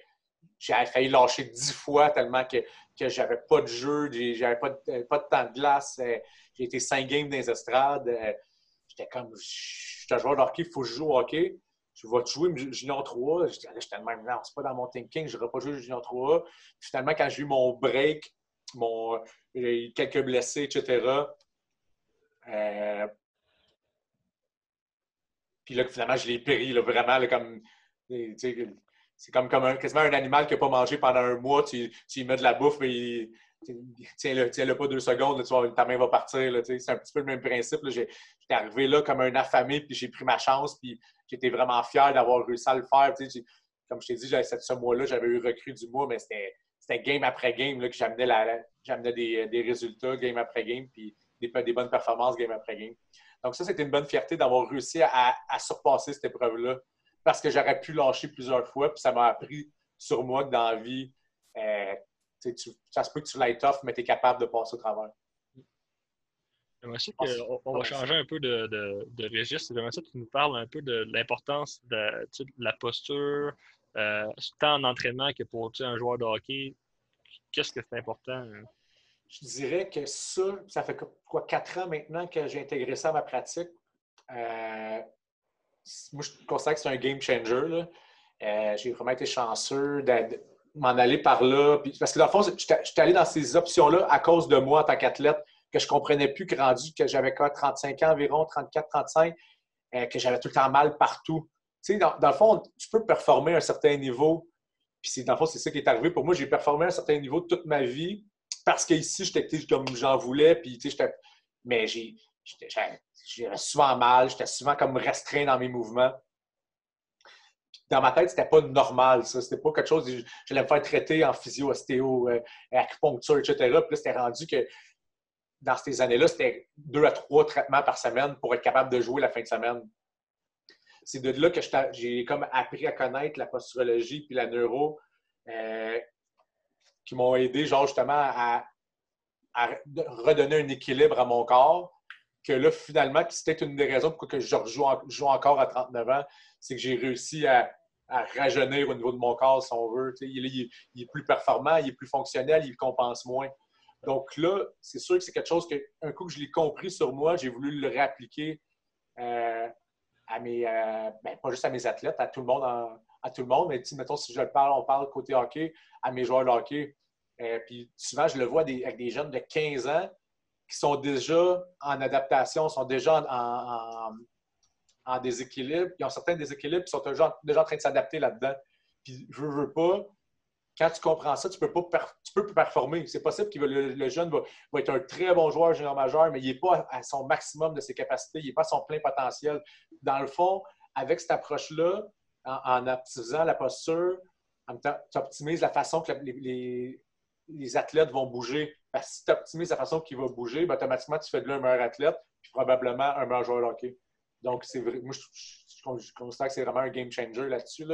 failli lâcher dix fois tellement que, que j'avais pas de jeu, j'avais pas de, pas de temps de glace. Euh, j'ai été cinq games dans les estrades. Euh, j'étais comme, je suis un joueur de hockey, il faut que je joue au hockey je vais jouer Junior 3. J'étais même, non, c'est pas dans mon thinking, je n'aurais pas joué Junior 3. finalement, quand j'ai eu mon break, mon, quelques blessés, etc., euh, puis là, finalement, je l'ai péri, là, vraiment, comme. C'est comme, comme un, quasiment un animal qui n'a pas mangé pendant un mois. Tu, tu lui mets de la bouffe et tiens-le tiens pas deux secondes, ta main va partir. C'est un petit peu le même principe. J'étais arrivé là comme un affamé, puis j'ai pris ma chance, puis j'étais vraiment fier d'avoir réussi à le faire. Comme je t'ai dit, ce mois-là, j'avais eu recrue du mois, mais c'était game après game là, que j'amenais des, des, résultats game après game, puis des, des, bonnes performances game après game. Donc ça, c'était une bonne fierté d'avoir réussi à, surpasser cette épreuve-là, parce que j'aurais pu lâcher plusieurs fois, puis ça m'a appris sur moi que dans la vie, euh, ça se peut que tu light off, mais tu es capable de passer au travers. J'aimerais ça qu'on va changer un peu de, de, registre. J'aimerais ça que tu nous parles un peu de l'importance de, la posture, euh, tant en entraînement que pour un joueur de hockey. Qu'est-ce que c'est important? Hein? Je dirais que ça, ça fait quoi, quatre ans maintenant que j'ai intégré ça à ma pratique. Euh, moi, je considère que c'est un game changer. Euh, j'ai vraiment été chanceux m'en aller par là. parce que dans le fond, je suis allé dans ces options-là à cause de moi en tant qu'athlète, que je comprenais plus que rendu que j'avais 35 ans environ, 34, 35, euh, que j'avais tout le temps mal partout. Tu sais, dans, le fond, tu peux performer à un certain niveau, Puis dans le fond, c'est ça qui est arrivé. Pour moi, j'ai performé à un certain niveau toute ma vie parce qu'ici, j'étais comme j'en voulais. Puis, mais j'avais souvent mal, j'étais souvent comme restreint dans mes mouvements. Dans ma tête, c'était pas normal, ça. C'était pas quelque chose. J'allais me faire traiter en physio, ostéo, euh, acupuncture, etc. Puis là, c'était rendu que dans ces années-là, c'était deux à trois traitements par semaine pour être capable de jouer la fin de semaine c'est de là que j'ai comme appris à connaître la posturologie puis la neuro euh, qui m'ont aidé, genre justement, à, redonner un équilibre à mon corps. Que là, finalement, c'était une des raisons pour que je joue, encore à 39 ans, c'est que j'ai réussi à, rajeunir au niveau de mon corps, si on veut. Il, est plus performant, il est plus fonctionnel, il compense moins. Donc là, c'est sûr que c'est quelque chose que, un coup que je l'ai compris sur moi, j'ai voulu le réappliquer euh, à mes, euh, ben, pas juste à mes athlètes, à tout le monde, à tout le monde, mais mettons, si je le parle, on parle côté hockey, à mes joueurs de hockey. Euh, puis souvent, je le vois avec des jeunes de 15 ans qui sont déjà en adaptation, sont déjà en, déséquilibre. Ils ont certains déséquilibres, qui sont déjà, déjà en train de s'adapter là-dedans. Puis je veux, veux pas, quand tu comprends ça, tu peux, pas tu peux performer. C'est possible que le, jeune va, être un très bon joueur junior majeur, mais il n'est pas à son maximum de ses capacités, il n'est pas à son plein potentiel. Dans le fond, avec cette approche-là, en, optimisant la posture, tu optimises la façon que les, athlètes vont bouger. Parce que si tu optimises la façon qu'ils vont bouger, ben, automatiquement, tu fais de lui un meilleur athlète, puis probablement un meilleur joueur de hockey. Donc, c'est vrai, moi, je, considère que c'est vraiment un game changer là-dessus.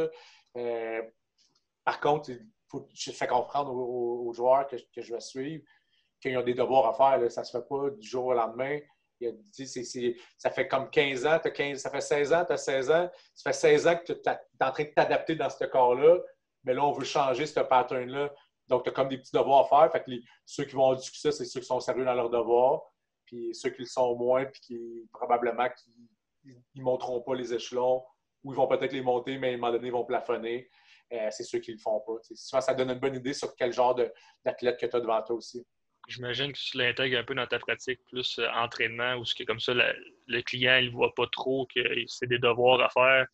Euh, par contre, je fais comprendre aux, joueurs que, je vais suivre qu'ils ont des devoirs à faire. Ça ne se fait pas du jour au lendemain. ça fait comme 15 ans, 15, ça fait 16 ans, tu as 16 ans. Ça fait 16 ans que tu es en train de t'adapter dans ce corps-là, mais là, on veut changer ce pattern-là. Donc, tu as comme des petits devoirs à faire. Fait ceux qui vont avoir du succès, c'est ceux qui sont sérieux dans leurs devoirs. Puis ceux qui le sont moins, puis qui probablement ne monteront pas les échelons, ou ils vont peut-être les monter, mais à un moment donné, ils vont plafonner. Euh, c'est ceux qui ne le font pas. Souvent, ça donne une bonne idée sur quel genre d'athlète que tu as devant toi aussi. J'imagine que tu l'intègres un peu dans ta pratique, plus euh, entraînement, où c'est comme ça, le, client, ne voit pas trop que c'est des devoirs à faire.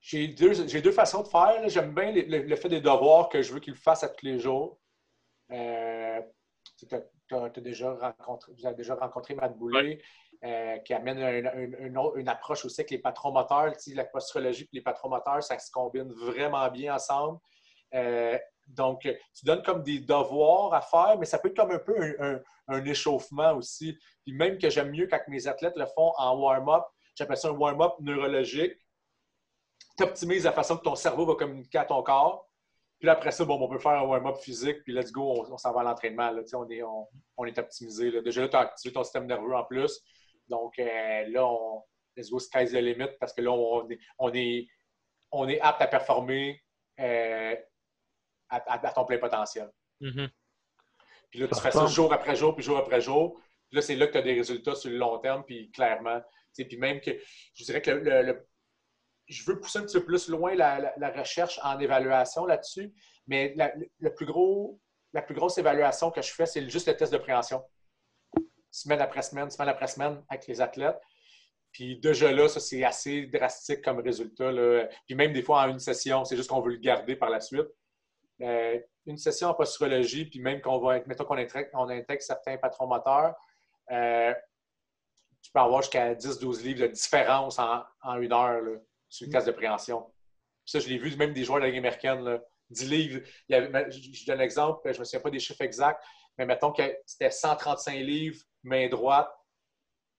J'ai deux, façons de faire. J'aime bien le, fait des devoirs que je veux qu'il fasse à tous les jours. Euh, déjà rencontré, vous avez déjà rencontré Matt Boulay. Euh, qui amène une, approche aussi avec les patrons moteurs. La posturologie et les patrons moteurs, ça se combine vraiment bien ensemble. Euh, donc, tu donnes comme des devoirs à faire, mais ça peut être comme un peu un, échauffement aussi. Puis même que j'aime mieux quand mes athlètes le font en warm-up, j'appelle ça un warm-up neurologique. Tu optimises la façon que ton cerveau va communiquer à ton corps. Puis après ça, bon, on peut faire un warm-up physique, puis let's go, on, s'en va à l'entraînement. On est, on, est optimisé. Déjà là, tu as activé ton système nerveux en plus. Donc euh, là, on, let's go sky's the limit parce que là, on est, on est, on est apte à performer euh, à, ton plein potentiel. Mm-hmm. Puis là, tu fais ça jour après jour, puis jour après jour. Puis là, c'est là que tu as des résultats sur le long terme, puis clairement. Puis même que je dirais que le, je veux pousser un petit peu plus loin la, recherche en évaluation là-dessus, mais la plus grosse évaluation que je fais, c'est juste le test de préhension semaine après semaine, semaine après semaine avec les athlètes. Puis déjà là, ça, c'est assez drastique comme résultat. Puis même des fois en une session, c'est juste qu'on veut le garder par la suite. Euh, une session en posturologie, puis même qu'on va, mettons qu'on intègre, on intègre certains patrons moteurs, euh, tu peux avoir jusqu'à 10-12 livres de différence en, une heure sur le test de préhension. ça, je l'ai vu même des joueurs de la Ligue américaine. 10 livres. je, donne l'exemple, je ne me souviens pas des chiffres exacts, mais mettons que c'était 135 livres main droite,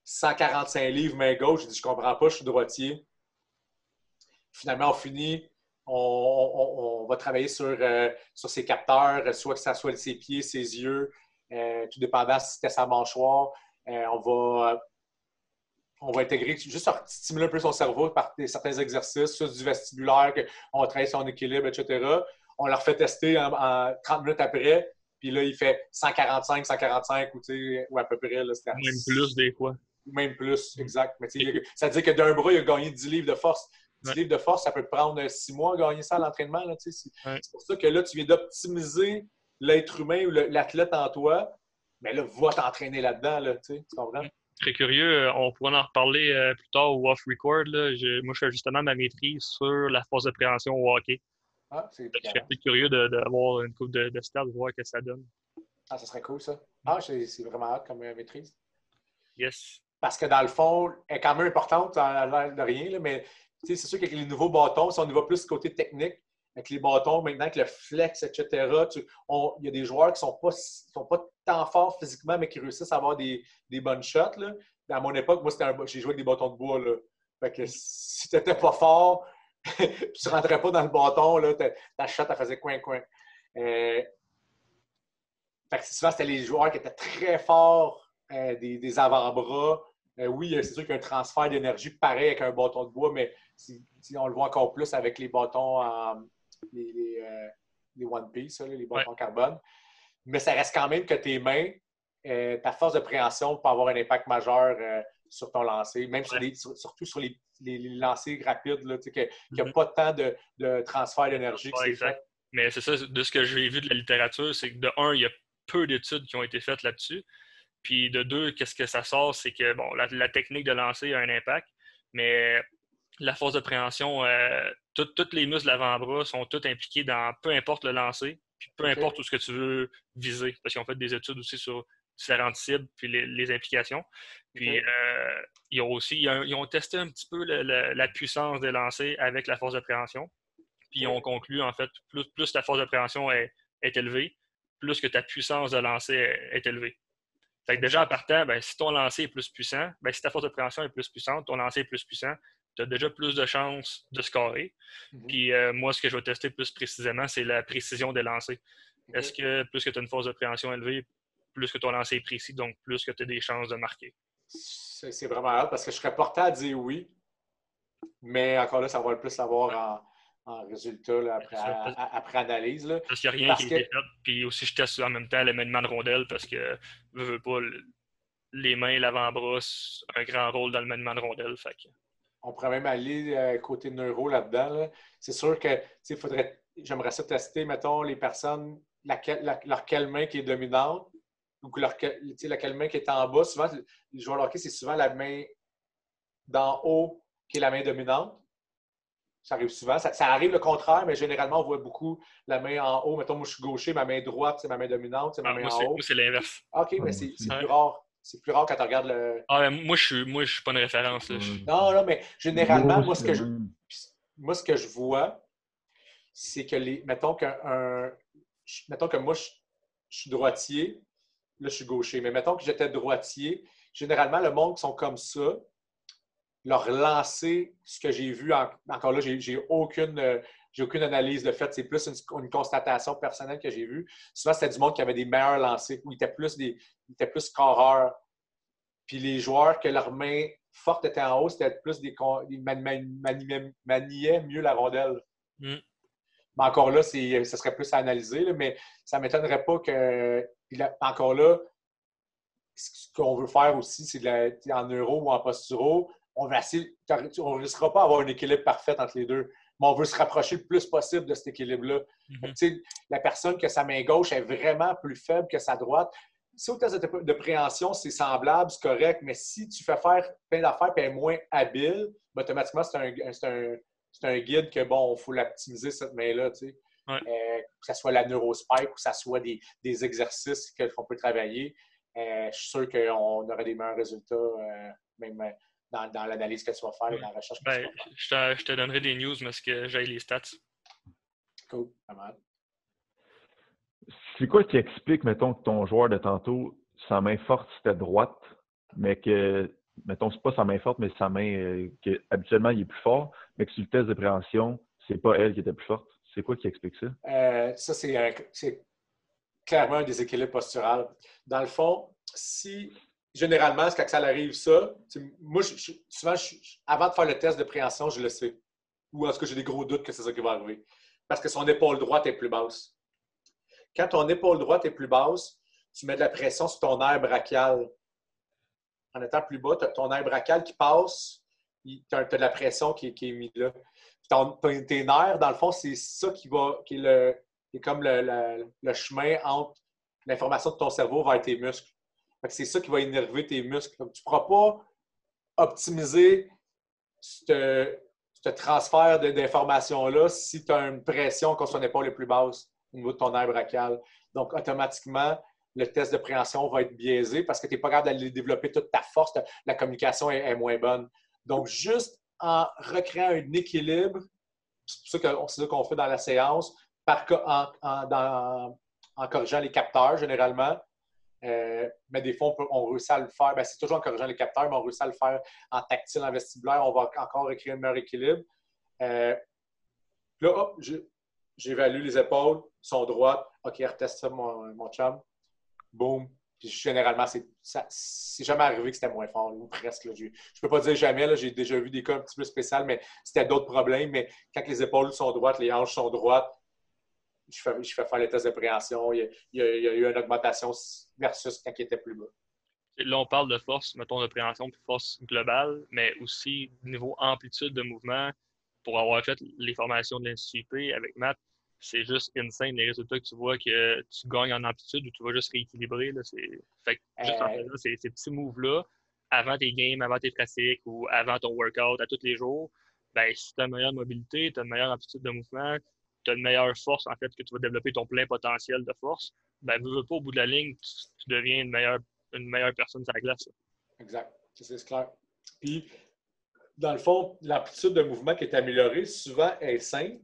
145 livres main gauche. Je dis, je comprends pas, je suis droitier. Finalement, on finit, on, va travailler sur, euh, sur ses capteurs, soit que ce soit ses pieds, ses yeux, euh, tout dépendant si c'était sa mâchoire. Euh, on va on va intégrer, juste stimuler un peu son cerveau par certains exercices, soit du vestibulaire, on travaille son équilibre, etc. On leur fait tester en 30 minutes après. Puis là, il fait 145, 145 ou, ou à peu près. Là, même plus des fois. Même plus, exact. Mais ça veut dire que d'un bras, il a gagné 10 livres de force. 10 livres de force, ça peut prendre 6 mois à gagner ça à l'entraînement. C'est pour ça que là, tu viens d'optimiser l'être humain ou l'athlète en toi. Mais là, va t'entraîner là-dedans. Là, tu comprends? Très curieux. Euh, on pourra en reparler euh, plus tard au off-record. Moi, je fais justement ma maîtrise sur la force de préhension au hockey. Ah, c'est Je serais plus curieux d'avoir une coupe de, de stats, de voir ce que ça donne. Ah, ça serait cool, ça. Ah, c'est vraiment hâte comme euh, maîtrise. Yes. Parce que dans le fond, elle est quand même importante à l'air de rien, là, mais c'est sûr qu'avec les nouveaux bâtons, si on y va plus côté technique, avec les bâtons, maintenant avec le flex, etc., il y a des joueurs qui ne sont pas, sont pas tant forts physiquement, mais qui réussissent à avoir des, des bonnes shots. Là. À mon époque, moi, j'ai joué avec des bâtons de bois. Fait que si tu n'étais pas fort, tu ne rentrais pas dans le bâton, ta, shot, elle faisait coin-coin. Euh, que souvent, c'était les joueurs qui étaient très forts, euh, des, des avant-bras. Euh, oui, euh, c'est sûr qu'il transfert d'énergie pareil avec un bâton de bois, mais si, si on le voit encore plus avec les bâtons, en- les, les, euh, les One Piece, là, les bâtons carbone. Mais ça reste quand même que tes mains, euh, ta force de préhension peut avoir un impact majeur euh, sur ton lancer, même sur Ouais. les- sur- surtout sur les, les, lancers rapides, là, qu'il n'y a Mhm. pas tant de, de transfert d'énergie Ouais, fait. Mais c'est ça, de ce que j'ai vu de la littérature, c'est que de un, il y a peu d'études qui ont été faites là-dessus. Puis de deux, qu'est-ce que ça sort, c'est que bon, la, la technique de lancer a un impact, mais la force de préhension, euh, toutes les muscles de l'avant-bras sont tous impliqués dans peu importe le lancer, puis peu importe où ce que tu veux viser. Parce qu'ils ont fait des études aussi sur différentes cibles, puis les, les implications. Puis euh, ils ont aussi ils ont, ils ont testé un petit peu le- le- la puissance des lancers avec la force de préhension. Puis ils ont conclu, en fait, plus, plus ta force de préhension est, est élevée, plus que ta puissance de lancer est, est élevée. Fait que déjà, en partant, ben, si ton lancer est plus puissant, ben, si ta force de préhension est plus puissante, ton lancer est plus puissant, tu as déjà plus de chances de scorer. Mhm. Puis euh, moi, ce que je vais tester plus précisément, c'est la précision des lancers. Est-ce que plus que tu as une force de préhension élevée, plus que ton lancer est précis, donc plus que tu as des chances de marquer? C'est vraiment hâte parce que je serais porté à dire oui, mais encore là, ça va le plus savoir en, en résultat là, après, C'est ça. à- à- après analyse. Là. Parce qu'il n'y a rien Parce qui que- été fait. Puis aussi, je teste en même temps le maniement de rondelle parce que veux, veux pas, le- les mains, l'avant-bras, un grand rôle dans le maniement de rondelle. Fait que, On pourrait même aller euh, côté neuro là-dedans. là. C'est sûr que tu sais, faudrait. J'aimerais ça tester, mettons, les personnes, laquelle, la- leur quelle main qui est dominante ou leur, que- tu sais, laquelle main qui est en bas. Souvent, les joueurs de hockey, c'est souvent la main d'en haut qui est la main dominante. Ça arrive souvent. Ça, ça arrive le contraire, mais généralement, on voit beaucoup la main en haut. Mettons, moi, je suis gaucher, ma main droite, c'est ma main dominante, c'est ma Ah, main moi, en haut. moi, c'est l'inverse. OK, mais c'est plus rare. C'est plus rare quand tu regardes le. Ah, moi, je suis, moi, je suis pas une référence. là. Non, non, mais généralement, moi, ce que je, moi, ce que je vois, c'est que les. Mettons qu'un. un- mettons que moi, je, je suis droitier, là, je suis gaucher, mais mettons que j'étais droitier, généralement, le monde qui sont comme ça, leur lancer, ce que j'ai vu, en- encore là, j'ai j'ai aucune. J'ai aucune analyse de fait, c'est plus une, une constatation personnelle que j'ai vue. Souvent, c'était du monde qui avait des meilleurs lancers, où ils étaient plus, des, ils étaient plus scoreurs. Puis les joueurs que leur main forte était en haut, c'était plus des, ils mani- mani- maniaient, mieux la rondelle. Mm. Mais encore là, ce serait plus à analyser, là, mais ça ne m'étonnerait pas que. encore là, ce qu'on veut faire aussi, c'est en euro ou en posturo, on va essayer, on ne risquera pas d'avoir un équilibre parfait entre les deux, mais on veut se rapprocher le plus possible de cet équilibre-là. Mhm. La personne que sa main gauche est vraiment plus faible que sa droite, si au test de, de préhension, c'est semblable, c'est correct, mais si tu fais faire plein d'affaires et elle est moins habile, ben, automatiquement, c'est un, guide que, bon, il faut l'optimiser, cette main-là. Ouais. Euh, que ce soit la neurospike ou que ce soit des, des exercices qu'on peut travailler, euh, je suis sûr qu'on aurait des meilleurs résultats, euh, même euh, dans, dans l'analyse que tu vas faire et dans la recherche que tu Ben, vas faire. je, te, je te donnerai des news, mais ce que j'ai les stats. Cool, pas mal. C'est quoi qui explique, mettons, que ton joueur de tantôt, sa main forte, c'était droite, mais que, mettons, c'est pas sa main forte, mais sa main, euh, que habituellement, il est plus fort, mais que sur le test de préhension, c'est pas elle qui était plus forte? C'est quoi qui explique ça? Euh, ça, c'est un- c'est clairement un déséquilibre postural. Dans le fond, si généralement, quand ça arrive, ça, moi, souvent, avant de faire le test de préhension, je le sais. Ou en tout cas, j'ai des gros doutes que c'est ça qui va arriver. Parce que son épaule droite est plus basse. Quand ton épaule droite est plus basse, tu mets de la pression sur ton air brachial. En étant plus bas, tu as ton air brachial qui passe, tu as, de la pression qui, est- mise là. Tes nerfs, dans le fond, c'est ça qui va, qui est, le, qui est comme le- le chemin entre l'information de ton cerveau vers tes muscles. C'est ça qui va énerver tes muscles. Tu ne pourras pas optimiser ce transfert d'informations-là si tu as une pression qu'on soit pas les plus basse au niveau de ton air brachial. Donc, automatiquement, le test de préhension va être biaisé parce que tu n'es pas capable d'aller développer toute ta force. La communication est, moins bonne. Donc, juste en recréant un équilibre, c'est ça qu'on fait dans la séance, par, en, corrigeant les capteurs généralement. Euh, mais des fois, on, réussit à le faire. Ben, c'est toujours en corrigeant les capteurs, mais on réussit à le faire en tactile, en vestibulaire. On va encore recréer un meilleur équilibre. Euh, là, hop, j'évalue les épaules, sont droites. OK, reteste ça, mon, mon chum boum. Généralement, c'est jamais arrivé que c'était moins fort, ou presque. Je ne peux pas dire jamais, j'ai déjà vu des cas un petit peu spéciaux, mais c'était d'autres problèmes. Mais quand les épaules sont droites, les hanches sont droites, je fais, je fais faire les tests de préhension. Il y, a, eu une augmentation versus quand il était plus bas. Là, on parle de force, mettons, de préhension puis force globale, mais aussi niveau amplitude de mouvement. Pour avoir fait les formations de l'Institut avec Matt, c'est juste insane les résultats que tu vois que tu gagnes en amplitude ou tu vas juste rééquilibrer. Là, fait que juste en euh. ces, petits moves-là, avant tes games, avant tes pratiques ou avant ton workout à tous les jours, ben, si tu as une meilleure mobilité, tu as une meilleure amplitude de mouvement, tu as une meilleure force, en fait, que tu vas développer ton plein potentiel de force, ben, veux, pas, au bout de la ligne, tu, deviens une meilleure, une meilleure personne sur la glace. Exact. C'est clair. Puis, dans le fond, l'amplitude de mouvement qui est améliorée, souvent, est simple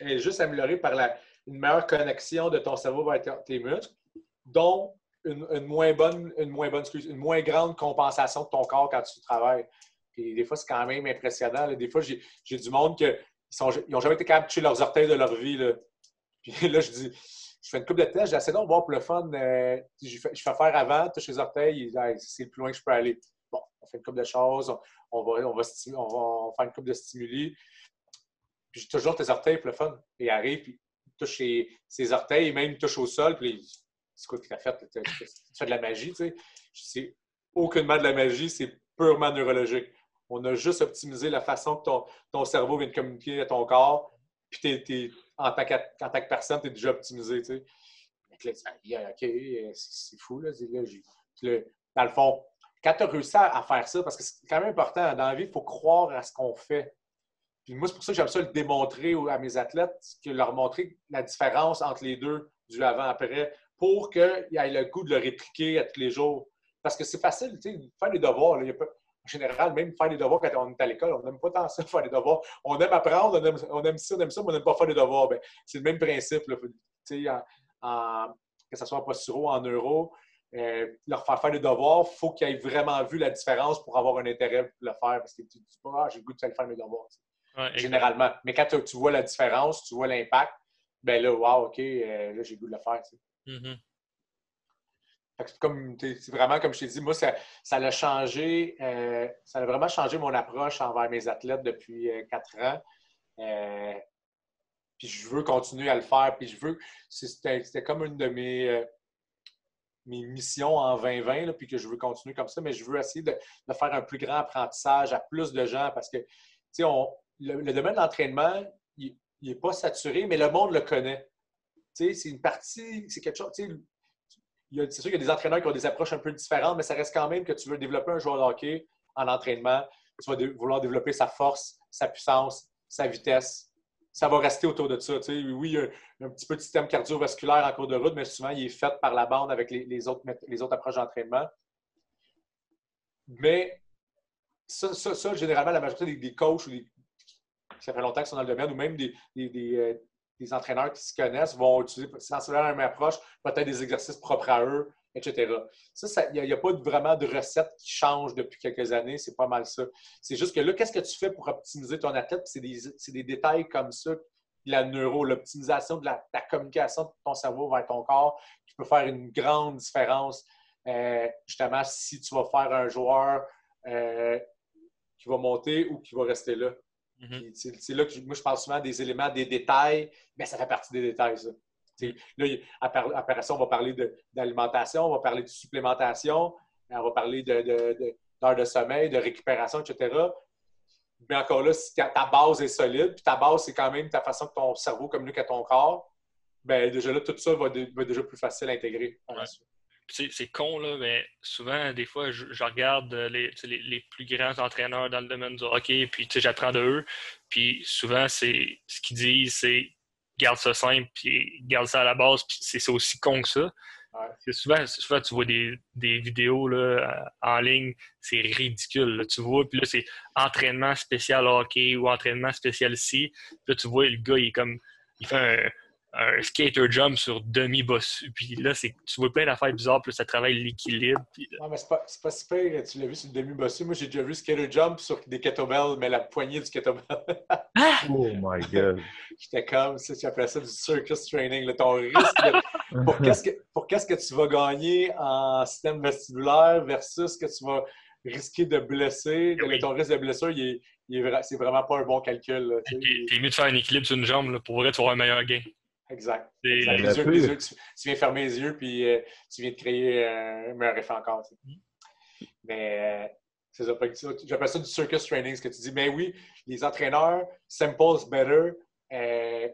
est juste améliorée par la, une meilleure connexion de ton cerveau vers tes muscles, dont une, moins bonne, une moins bonne, une moins grande compensation de ton corps quand tu travailles. Puis des fois, c'est quand même impressionnant. Des fois, j'ai du monde qui n'ont jamais été capables de toucher leurs orteils de leur vie. Là. Puis là, je dis, je fais une coupe de tests, j'essaie de voir pour le fun. Euh, je, fais, faire avant, toucher les orteils, c'est le plus loin que je peux aller. Bon, on fait une coupe de choses, on, va, on, va, on va faire une coupe de stimuli. Puis j'ai toujours tes orteils pour le fun. Et il arrive, puis il touche ses, orteils, même il touche au sol, puis c'est quoi que tu as fait? Tu fais de la magie, tu sais. C'est aucunement de la magie, c'est purement neurologique. On a juste optimisé la façon que ton, cerveau vient de communiquer à ton corps, puis en, tant que, personne, tu es déjà optimisé, tu sais. OK, c'est fou, là. dans le fond, quand tu as réussi à faire ça, parce que c'est quand même important, dans la vie, il faut croire à ce qu'on fait moi, c'est pour ça que j'aime ça le démontrer à mes athlètes, que leur montrer la différence entre les deux du avant-après pour qu'ils aient le goût de le répliquer à tous les jours. Parce que c'est facile, tu sais, faire des devoirs. en général, même faire des devoirs quand on est à l'école, on n'aime pas tant ça, faire des devoirs. On aime apprendre, on aime, ça, on aime ça, mais on n'aime pas faire des devoirs. Ben, c'est le même principe. que ce soit en posturo, en euro, euh, leur faire faire des devoirs, il faut qu'ils aient vraiment vu la différence pour avoir un intérêt pour le faire. Parce que tu dis pas, ah, j'ai le goût de faire mes devoirs généralement. Mais quand tu, vois la différence, tu vois l'impact, ben là, wow, OK, euh, là, j'ai le goût de le faire. Mm-hmm. C'est vraiment, comme je t'ai dit, moi, ça, ça a changé, euh, ça a vraiment changé mon approche envers mes athlètes depuis euh, quatre ans. puis je veux continuer à le faire. Puis je veux, c'était comme une de mes, mes missions en 2020, puis que je veux continuer comme ça, mais je veux essayer de, de, faire un plus grand apprentissage à plus de gens parce que, tu sais, on, le, domaine de l'entraînement, il n'est pas saturé, mais le monde le connaît. C'est une partie, c'est quelque chose. C'est sûr qu'il y a des entraîneurs qui ont des approches un peu différentes, mais ça reste quand même que tu veux développer un joueur de hockey en entraînement. Tu vas vouloir développer sa force, sa puissance, sa vitesse. Ça va rester autour de ça. Oui, il y a un, petit peu de système cardiovasculaire en cours de route, mais souvent, il est fait par la bande avec les, autres, les autres approches d'entraînement. Mais ça, généralement, la majorité des, coachs des, ça fait longtemps qu'ils sont dans le domaine, ou même des, euh, des, entraîneurs qui se connaissent vont utiliser sensiblement la même approche, peut-être des exercices propres à eux, etc. Ça, il n'y a, pas vraiment de recette qui change depuis quelques années. C'est pas mal ça. C'est juste que là, qu'est-ce que tu fais pour optimiser ton athlète? C'est des, détails comme ça, la neuro, l'optimisation de la, communication de ton cerveau vers ton corps, qui peut faire une grande différence. Euh, justement, si tu vas faire un joueur euh, qui va monter ou qui va rester là. Mhm. C'est là que moi, je parle souvent des éléments, des détails, mais ça fait partie des détails, ça. là, après ça, on va parler d'alimentation, on va parler de supplémentation, on va parler d'heures de, de, sommeil, de récupération, etc. Mais encore là, si ta, base est solide, puis ta base, c'est quand même ta façon que ton cerveau communique à ton corps, bien déjà là, tout ça va, être déjà plus facile à intégrer. C'est con, là, mais souvent, des fois, je, regarde les, les, plus grands entraîneurs dans le domaine du hockey, puis j'apprends de eux. Puis souvent, c'est ce qu'ils disent, c'est garde ça simple, puis garde ça à la base, puis c'est aussi con que ça. Souvent, souvent, tu vois des, vidéos là, en ligne, c'est ridicule. Tu vois, puis là, c'est entraînement spécial hockey ou entraînement spécial ci. Puis là, tu vois, le gars, il est comme. Il fait un, un skater jump sur demi-bossu. Puis là, c'est, tu vois plein d'affaires bizarres, puis ça travaille l'équilibre. Puis... mais c'est pas, c'est pas super, tu l'as vu sur demi-bossu. Moi, j'ai déjà vu skater jump sur des kettlebells, mais la poignée du kettlebell. Ah! oh my God! J'étais comme, ça, tu appelles ça du circus training. Là, ton risque, pour, qu'est-ce que, pour qu'est-ce que tu vas gagner en système vestibulaire versus que tu vas risquer de blesser. Eh ton risque de blessure, il est, c'est vraiment pas un bon calcul. T'es, es mieux de faire un équilibre sur une jambe là, pour vrai, tu avoir un meilleur gain. Exact. tu, viens fermer les yeux, puis euh, tu viens de créer un meilleur effet encore. Mais euh, c'est ça. J'appelle ça du circus training, ce que tu dis. Mais oui, les entraîneurs, simple better. Euh,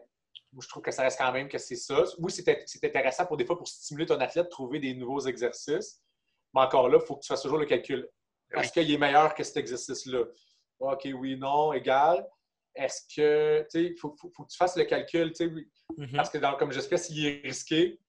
je trouve que ça reste quand même que c'est ça. Oui, c'est intéressant pour des fois pour stimuler ton athlète, trouver des nouveaux exercices. Mais encore là, il faut que tu fasses toujours le calcul. Est-ce qu'il est meilleur que cet exercice-là? OK, oui, non, égal est-ce que, tu sais, il faut, que tu fasses le calcul, tu sais, mm-hmm. parce que dans, comme j'espère, s'il est risqué,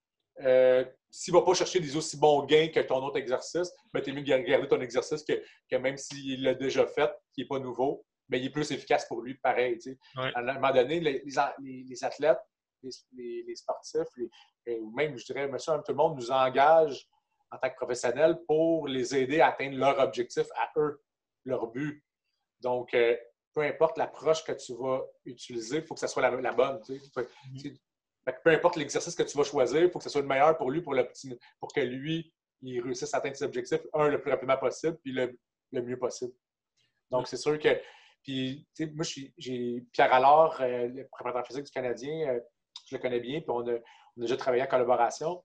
euh, s'il ne va pas chercher des aussi bons gains que ton autre exercice, ben, tu es mieux de garder ton exercice que, même s'il l'a déjà fait, qui n'est pas nouveau, mais il est plus efficace pour lui, pareil. Tu sais. À un moment donné, les, les, athlètes, les, sportifs, ou même, je dirais, monsieur, tout le monde nous engage en tant que professionnels pour les aider à atteindre leur objectif à eux, leur but. Donc, euh, peu importe l'approche que tu vas utiliser, il faut que ce soit la, bonne. Mm-hmm. peu importe l'exercice que tu vas choisir, il faut que ce soit le meilleur pour lui, pour, le petit, pour que lui, il réussisse à atteindre ses objectifs, un, le plus rapidement possible, puis le, mieux possible. Donc, mm. c'est sûr que. Puis, moi, j'ai Pierre Allard, euh, le préparateur physique du Canadien, euh, je le connais bien, puis on a, déjà travaillé en collaboration.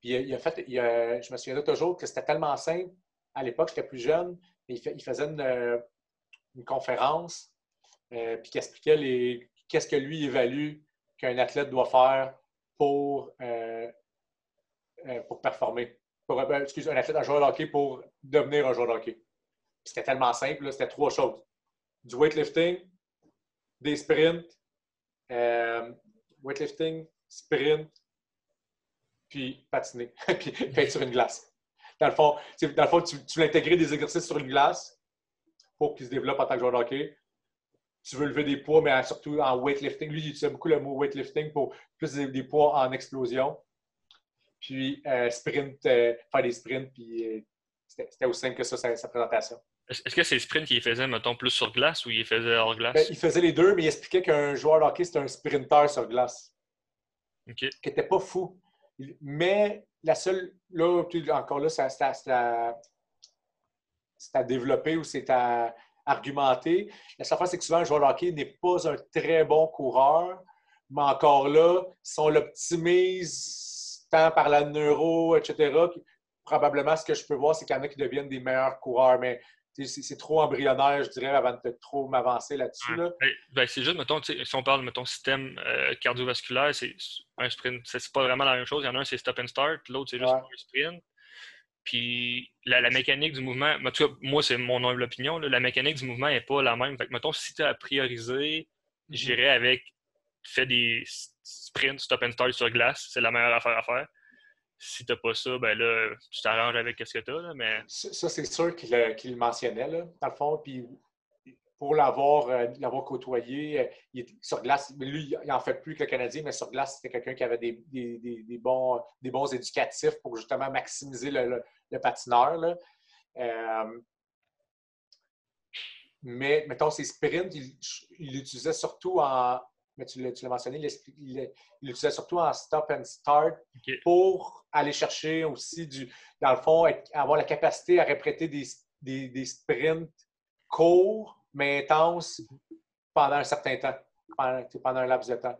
Puis, il a fait, je me souviens toujours que c'était tellement simple. À l'époque, j'étais plus jeune, il, il faisait une, une conférence, euh, puis qui expliquait les, qu'est-ce que lui évalue qu'un athlète doit faire pour, euh, euh, pour performer. Pour, excuse, un athlète, un joueur de hockey pour devenir un joueur de hockey. C'était tellement simple, c'était trois choses. Du weightlifting, des sprints, weightlifting, sprint, puis patiner, puis, être sur une glace. Dans le fond, dans le fond tu, tu l'intégrais des exercices sur une glace, pour qu'il se développe en tant que joueur de hockey. Tu veux lever des poids, mais surtout en weightlifting. Lui, il utilise beaucoup le mot weightlifting pour plus des, poids en explosion. Puis euh, sprint, euh, faire des sprints, puis euh, c'était aussi simple que ça, sa, présentation. Est-ce que c'est sprint qu'il faisait, mettons, plus sur glace ou il faisait hors glace? Ben, il faisait les deux, mais il expliquait qu'un joueur de hockey, c'était un sprinter sur glace. OK. Qui n'était pas fou. Mais la seule, là, encore là, ça, c'est à développer ou c'est à argumenter. La seule chose, c'est que souvent, un joueur de hockey n'est pas un très bon coureur, mais encore là, si on l'optimise tant par la neuro, etc., probablement, ce que je peux voir, c'est qu'il y en a qui deviennent des meilleurs coureurs, mais c'est trop embryonnaire, je dirais, avant de trop m'avancer là-dessus. Ben, c'est juste, mettons, si on parle, de système euh, cardiovasculaire, c'est un sprint, c'est pas vraiment la même chose. Il y en a un, c'est stop and start, l'autre, c'est juste un sprint. Puis la, mécanique du mouvement, moi, c'est mon humble opinion, la mécanique du mouvement n'est pas la même. Fait que, mettons, si tu as priorisé, mhm. j'irais avec fais des sprints stop and start sur glace, c'est la meilleure affaire à faire. Si tu n'as pas ça, ben là, tu t'arranges avec ce que tu as. mais... Ça, c'est sûr qu'il le mentionnait, là, dans le fond. Puis pour l'avoir euh, côtoyé, euh, il est sur glace, lui, il n'en fait plus que le Canadien, mais sur glace, c'était quelqu'un qui avait des, bons, des bons éducatifs pour justement maximiser le, patineur. Euh, mais mettons, ses sprints, il l'utilisait surtout en. Mais tu l'as mentionné, il l'utilisait surtout en stop and start pour aller chercher aussi du. Dans le fond, avoir la capacité à répéter des, des sprints courts mais intense pendant un certain temps, pendant, un laps de temps.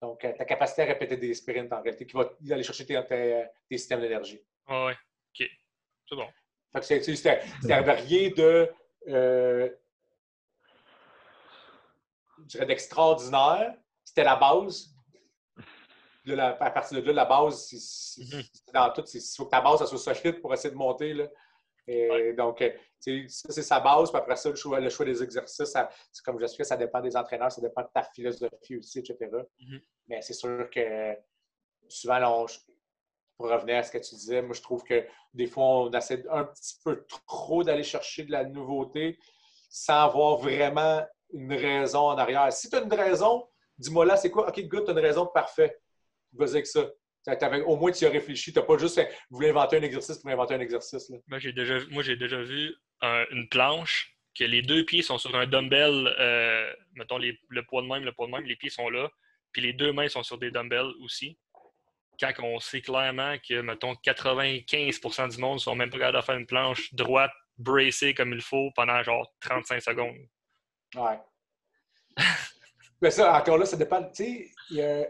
Donc, euh, ta capacité à répéter des sprints, en réalité, qui va aller chercher tes, systèmes d'énergie. Ah ouais, OK. C'est bon. Fait que c'était rien de, euh, je dirais, d'extraordinaire. C'était la base. à partir de là, la base, c'est mm-hmm. dans tout. Il faut que ta base soit solide pour essayer de monter. Là. Et Donc, euh, ça, c'est sa base. Puis après ça, le choix, le choix des exercices, c'est comme je suis, ça dépend des entraîneurs, ça dépend de ta philosophie aussi, etc. Mm-hmm. Mais c'est sûr que souvent, pour revenir à ce que tu disais, moi, je trouve que des fois, on essaie un petit peu trop d'aller chercher de la nouveauté sans avoir vraiment une raison en arrière. Si tu as une raison, dis-moi là, c'est quoi? OK, good, tu as une raison, parfait. Vas-y avec ça au moins, tu as réfléchi. Tu n'as pas juste voulu inventer un exercice pour inventer un exercice. Moi, j'ai déjà, moi, j'ai déjà vu une planche que les deux pieds sont sur un dumbbell, euh, mettons le poids de même, le poids de même, les pieds sont là, puis les deux mains sont sur des dumbbells aussi. Quand on sait clairement que, mettons, 95% du monde sont même pas capables de faire une planche droite, bracée comme il faut pendant genre 35 secondes. Ouais. Mais ça, encore là, ça dépend. Tu sais, il y a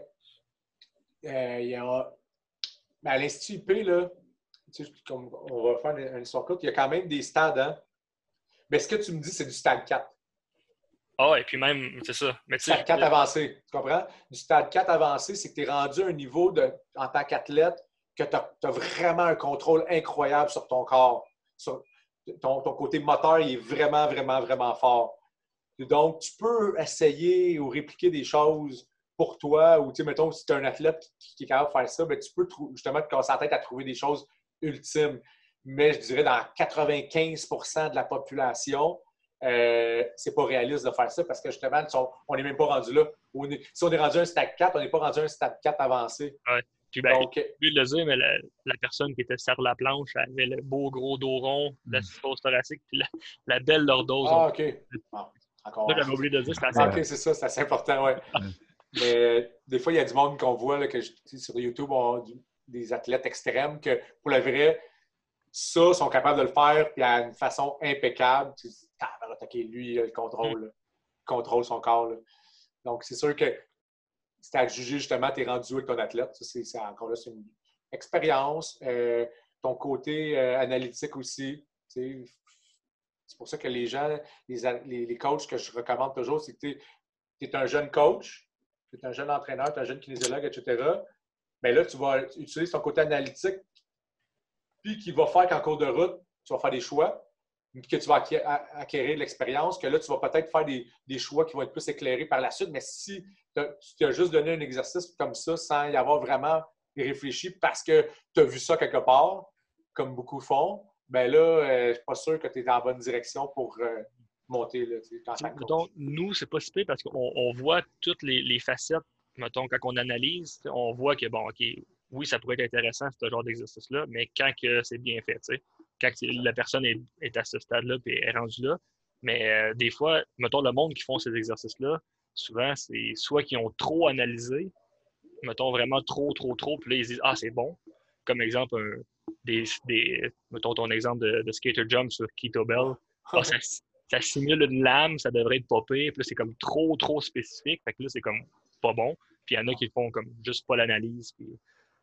euh, il y a, à l'Institut IP, là, comme on va faire une, histoire courte, il y a quand même des stades. Hein? Mais ce que tu me dis, c'est du stade 4. Ah, et puis même, c'est ça. Mais stade 4 avancé, tu comprends? Du stade 4 avancé, c'est que tu es rendu à un niveau de, en tant qu'athlète que tu as, vraiment un contrôle incroyable sur ton corps. Sur, ton, ton, côté moteur il est vraiment, vraiment, vraiment fort. Donc, tu peux essayer ou répliquer des choses pour toi, ou tu sais, mettons, si tu es un athlète qui, est capable de faire ça, ben, tu peux justement te casser la tête à trouver des choses ultimes. Mais je dirais dans 95% de la population, euh, c'est pas réaliste de faire ça parce que justement, on n'est même pas rendu là. si on est rendu à un stade 4, on n'est pas rendu à un stade 4 avancé. Ouais. Puis ben, Donc, le dire, mais la, personne qui était sur la planche avait le beau gros dos rond, la suppose thoracique, puis la, belle lordose. Ah, OK. Ah, encore. j'avais oublié de dire, c'est assez... Ah, OK, c'est ça, c'est assez important, ouais. Mais des fois, il y a du monde qu'on voit là, que sur YouTube, on, des athlètes extrêmes que pour le vrai, ça, sont capables de le faire puis à une façon impeccable. Tu dis, ah, lui, il contrôle, contrôle son corps. Donc, c'est sûr que c'est à juger justement, tu es rendu avec ton athlète. C'est encore là, c'est une expérience. Euh, ton côté euh, analytique aussi. C'est pour ça que les gens, les, les, coachs que je recommande toujours, c'est que tu es, un jeune coach, tu es un jeune entraîneur, tu es un jeune kinésiologue, etc., bien là, tu vas utiliser ton côté analytique, puis qui va faire qu'en cours de route, tu vas faire des choix, que tu vas acquérir de l'expérience, que là, tu vas peut-être faire des, choix qui vont être plus éclairés par la suite. Mais si tu as juste donné un exercice comme ça sans y avoir vraiment réfléchi parce que tu as vu ça quelque part, comme beaucoup font, bien là, euh, je ne suis pas sûr que tu es dans la bonne direction pour, euh, monter. Là, mettons, nous, c'est pas si parce qu'on voit toutes les, facettes. Mettons, quand on analyse, on voit que, bon, OK, oui, ça pourrait être intéressant, ce genre d'exercice-là, mais quand que c'est bien fait, quand la personne est, à ce stade-là et est rendue là. Mais euh, des fois, mettons, le monde qui font ces exercices-là, souvent, c'est soit qu'ils ont trop analysé, mettons vraiment trop, trop, trop, puis là, ils disent Ah, c'est bon. Comme exemple, des, mettons ton exemple de, skater jump sur Keto Bell. Ah, ça simule une lame, ça devrait être popé. Puis là, c'est comme trop, trop spécifique. Fait que là, c'est comme pas bon. Puis il y en a qui font comme juste pas l'analyse.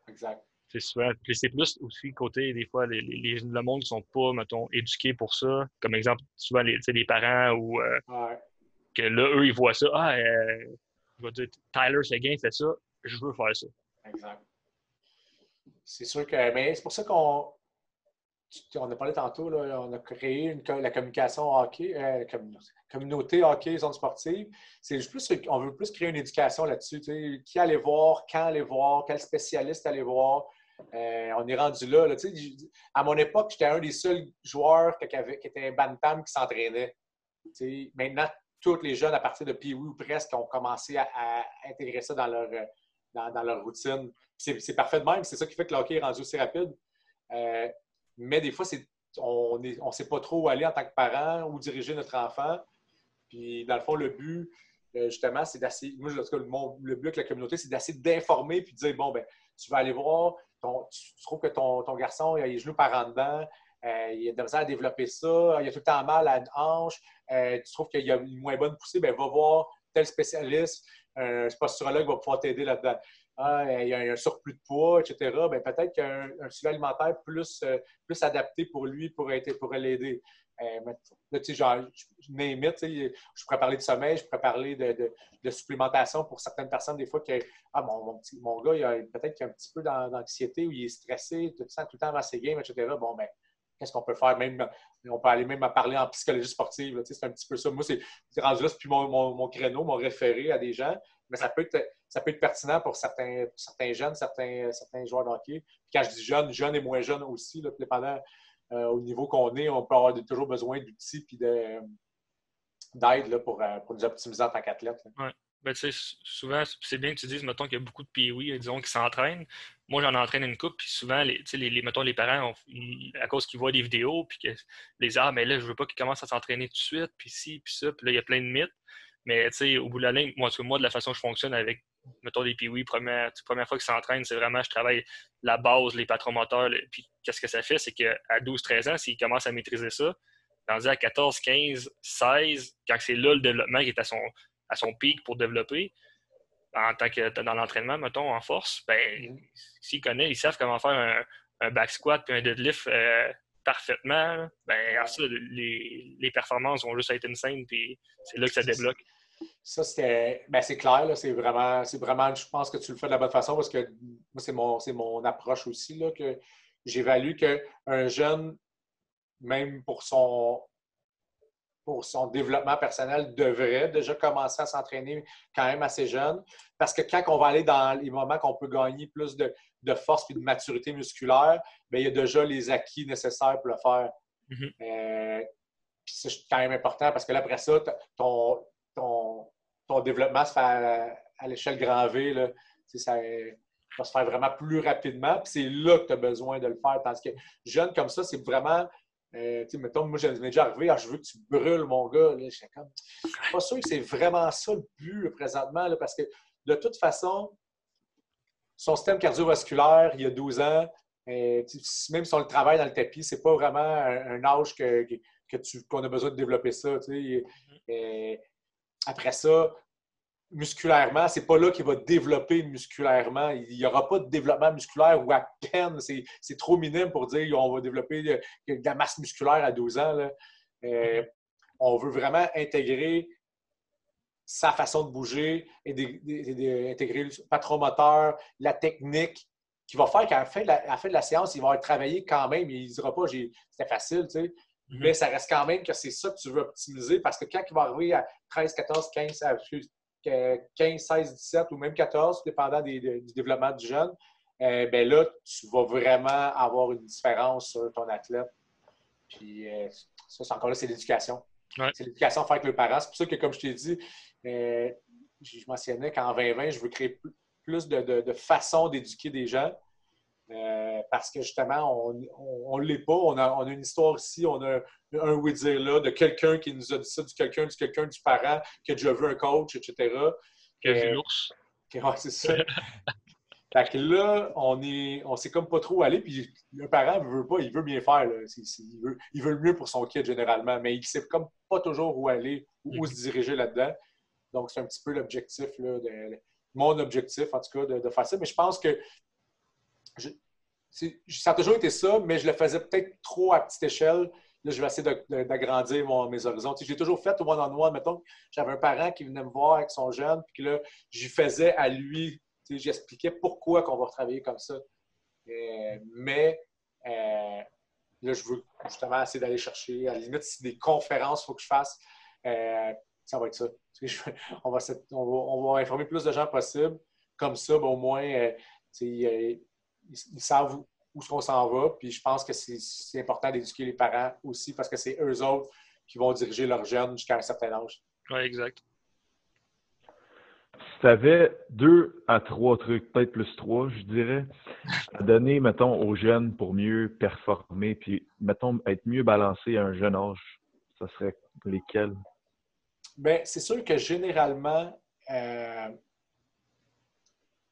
Exact. C'est souvent. Puis c'est plus aussi côté, des fois, les, les, le monde qui sont pas, mettons, éduqués pour ça. Comme exemple, souvent, les, les parents ou. Euh, que là, eux, ils voient ça. Ah, euh, je vais dire, Tyler Seguin fait ça, je veux faire ça. Exact. C'est sûr que. Mais c'est pour ça qu'on on a parlé tantôt, on a créé la communication hockey, euh, communauté hockey, zone sportive. C'est plus, on veut plus créer une éducation là-dessus. Qui aller voir, quand aller voir, quel spécialiste aller voir. Euh, on est rendu là. à mon époque, j'étais un des seuls joueurs qui, avait, qui était Bantam qui s'entraînait. Maintenant, tous les jeunes, à partir de Pee ou presque, ont commencé à, intégrer ça dans leur, dans, leur routine. C'est parfait de même. C'est ça qui fait que le hockey est rendu aussi rapide. Euh, mais des fois, on ne sait pas trop où aller en tant que parent, où diriger notre enfant. Puis, dans le fond, le but, euh, justement, c'est d'assez. Moi, le but avec la communauté, c'est d'essayer d'informer puis de dire bon, ben, tu vas aller voir, tu, trouves que ton, garçon, il a les genoux par en dedans, euh, il a de la à développer ça, il a tout le temps mal à une hanche, euh, tu trouves qu'il a une moins bonne poussée, ben, va voir tel spécialiste, un posturologue va pouvoir t'aider là-dedans ah, il y a un surplus de poids, etc., bien, peut-être qu'un suivi alimentaire plus, euh, plus adapté pour lui pour l'aider. tu sais, genre, je, je pourrais parler de sommeil, je pourrais parler de, supplémentation pour certaines personnes, des fois, que ah, mon, mon, gars, il a peut-être qu'il a un petit peu d'anxiété ou il est stressé, tout, tout le temps dans ses games, etc. Bon, ben, qu'est-ce qu'on peut faire? Même, on peut aller même à parler en psychologie sportive. C'est un petit peu ça. Moi, c'est rendu là, c'est plus mon, créneau, mon référé à des gens, mais ça peut être, ça peut être pertinent pour certains, certains jeunes, certains, certains joueurs de hockey. Puis quand je dis jeunes, jeunes et moins jeunes aussi, dépendant euh, au niveau qu'on est, on peut avoir toujours besoin d'outils et d'aide pour, euh, pour nous optimiser en tant qu'athlète. Oui. Ben, souvent, c'est bien que tu dises, mettons qu'il y a beaucoup de POI, disons, qui s'entraînent. Moi, j'en entraîne une coupe, puis souvent, les, les, mettons, les parents, à cause qu'ils voient des vidéos, puis que les ah, mais là, je veux pas qu'ils commencent à s'entraîner tout de suite, puis ci, puis ça, puis là, il y a plein de mythes. Mais, tu sais, au bout de la ligne, moi, moi, de la façon que je fonctionne avec, mettons, des POI, première, première fois qu'ils s'entraînent, c'est vraiment, je travaille la base, les patrons moteurs, puis qu'est-ce que ça fait, c'est qu'à 12-13 ans, s'ils commencent à maîtriser ça, dans à 14, 15, 16, quand c'est là le développement qui est à son, à son pic pour développer, en tant que dans l'entraînement, mettons, en force, ben, mm-hmm. s'ils connaissent, ils savent comment faire un, back squat puis un deadlift euh, parfaitement, ben, ça, les, les, performances vont juste être insane, puis c'est là que ça débloque. Ça, c'était. Ben, c'est clair, c'est vraiment, c'est vraiment. Je pense que tu le fais de la bonne façon parce que moi, c'est mon, mon approche aussi, là, que j'évalue qu'un jeune, même pour son, pour son développement personnel devrait déjà commencer à s'entraîner quand même assez jeune. Parce que quand on va aller dans les moments qu'on peut gagner plus de, force et de maturité musculaire, bien, il y a déjà les acquis nécessaires pour le faire. Mm-hmm. Euh, c'est quand même important parce que là, après ça, ton, ton, ton développement se fait à, l'échelle grand V. Là, ça va se faire vraiment plus rapidement. C'est là que tu as besoin de le faire. Parce que jeune comme ça, c'est vraiment euh, mettons, moi, j'ai déjà arrivé, ah, je veux que tu brûles mon gars. Je suis comme, pas sûr que c'est vraiment ça le but présentement, parce que de toute façon, son système cardiovasculaire, il y a 12 ans, euh, même si on le travaille dans le tapis, c'est pas vraiment un, âge que, qu'on a besoin de développer ça. Euh, après ça, musculairement, c'est pas là qu'il va développer musculairement. Il n'y aura pas de développement musculaire ou à peine, c'est trop minime pour dire qu'on va développer de, la masse musculaire à 12 ans. Euh, on veut vraiment intégrer sa façon de bouger et d'intégrer le patron moteur, la technique, qui va faire qu'à la, fin de la, fin de la séance, il va travailler quand même. Il ne dira pas c'était facile, tu sais. Mm-hmm. Mais ça reste quand même que c'est ça que tu veux optimiser parce que quand il va arriver à 13, 14, 15, 15, 16, 17 ou même 14, dépendant du développement du jeune, euh, ben là, tu vas vraiment avoir une différence sur ton athlète. Puis euh, ça, c'est encore là, c'est l'éducation. C'est l'éducation à faire avec le parent. C'est pour ça que, comme je t'ai dit, euh, je mentionnais qu'en 2020, je veux créer plus de, de, de façons d'éduquer des gens. Euh, parce que justement, on ne l'est pas. On a, une histoire ici, on a un oui-dire là de quelqu'un qui nous a dit ça, du quelqu'un, du quelqu'un, du parent, qui a déjà vu un coach, etc. Qui a vu l'ours. c'est ça. fait que là, on est, on sait comme pas trop aller, puis le parent ne veut pas, il veut bien faire. il, veut, il, veut, le mieux pour son kid généralement, mais il ne sait comme pas toujours où aller, où, où se diriger là-dedans. Donc, c'est un petit peu l'objectif, mon objectif en tout cas, de, de, faire ça. Mais je pense que ça a toujours été ça, mais je le faisais peut-être trop à petite échelle. Là, je vais essayer d'agrandir mes horizons. J'ai toujours fait au one-on-one. Mettons j'avais un parent qui venait me voir avec son jeune, puis là, j'y faisais à lui. J'expliquais pourquoi qu'on va travailler comme ça. Euh, mais euh, là, je veux justement essayer d'aller chercher. À la limite, si des conférences il faut que je fasse, euh, ça va être ça. On va, on, va, informer plus de gens possible. Comme ça, ben, au moins, ils, savent où est-ce qu'on s'en va. Puis je pense que c'est important d'éduquer les parents aussi parce que c'est eux autres qui vont diriger leurs jeunes jusqu'à un certain âge. Oui, exact. Si tu avais deux à trois trucs, peut-être plus trois, je dirais, à donner, mettons, aux jeunes pour mieux performer, puis, mettons, être mieux balancé à un jeune âge, ça serait lesquels? Bien, c'est sûr que généralement, euh,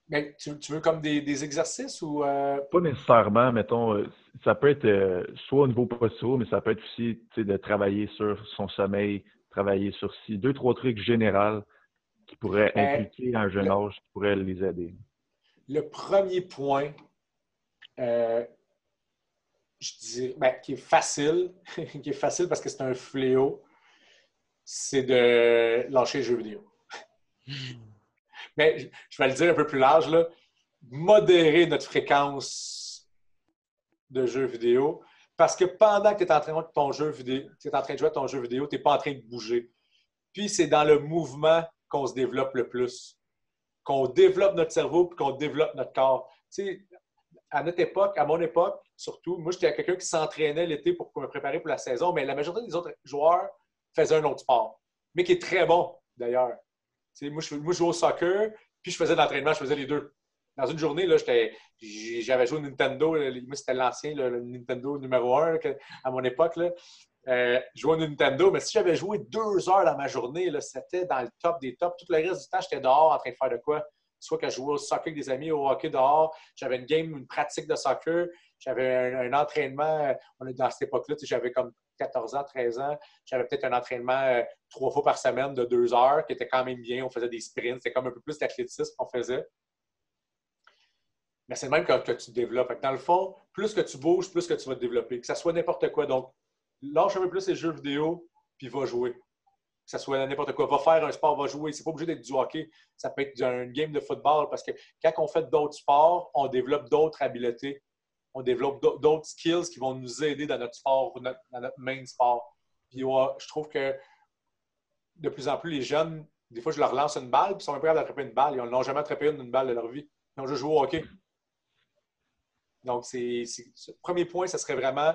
mais tu, veux comme des, exercices ou. Euh? Pas nécessairement, mettons. Euh, ça peut être euh, soit au niveau postural, mais ça peut être aussi de travailler sur son sommeil, travailler sur si deux, trois trucs généraux qui pourraient impliquer un jeune âge, qui pourraient les aider. Le premier point, je je dis, ben, qui est facile, qui est facile parce que c'est un fléau, c'est de lâcher les jeux vidéo. Mais je vais le dire un peu plus large, là, modérer notre fréquence de jeux vidéo. Parce que pendant que tu es en train de ton jeu vidéo, es en train de jouer à ton jeu vidéo, tu n'es pas en train de bouger. Puis c'est dans le mouvement qu'on se développe le plus. Qu'on développe notre cerveau puis qu'on développe notre corps. Tu sais, à notre époque, à mon époque, surtout, moi, j'étais quelqu'un qui s'entraînait l'été pour me préparer pour la saison, mais la majorité des autres joueurs faisaient un autre sport, mais qui est très bon, d'ailleurs. Moi, je, jouais au soccer, puis je faisais de l'entraînement, je faisais les deux. Dans une journée, j'avais joué au Nintendo, moi, c'était l'ancien, le, Nintendo numéro un à mon époque. Là. Euh, jouer au Nintendo, mais si j'avais joué deux heures dans ma journée, c'était dans le top des tops. Tout le reste du temps, j'étais dehors en train de faire de quoi? soit que je jouais au soccer avec des amis, au hockey dehors, j'avais une game, une pratique de soccer, j'avais un, entraînement, on est dans cette époque-là, j'avais comme 14 ans, 13 ans, j'avais peut-être un entraînement euh, trois fois par semaine de deux heures, qui était quand même bien, on faisait des sprints, c'était comme un peu plus d'athlétisme qu'on faisait. Mais c'est le même que, tu développes. Dans le fond, plus que tu bouges, plus que tu vas te développer. Que ce soit n'importe quoi. Donc, lâche un peu plus les jeux vidéo, puis va jouer que ce soit n'importe quoi. Va faire un sport, va jouer. C'est pas obligé d'être du hockey. Ça peut être un game de football parce que quand on fait d'autres sports, on développe d'autres habiletés. On développe d'autres skills qui vont nous aider dans notre sport, dans notre main sport. Je trouve que de plus en plus, les jeunes, des fois, je leur lance une balle, ils sont capables d'attraper une balle. Ils n'ont jamais attrapé une, balle de leur vie. Ils ont juste joué au hockey. Donc, c'est, premier point, ce serait vraiment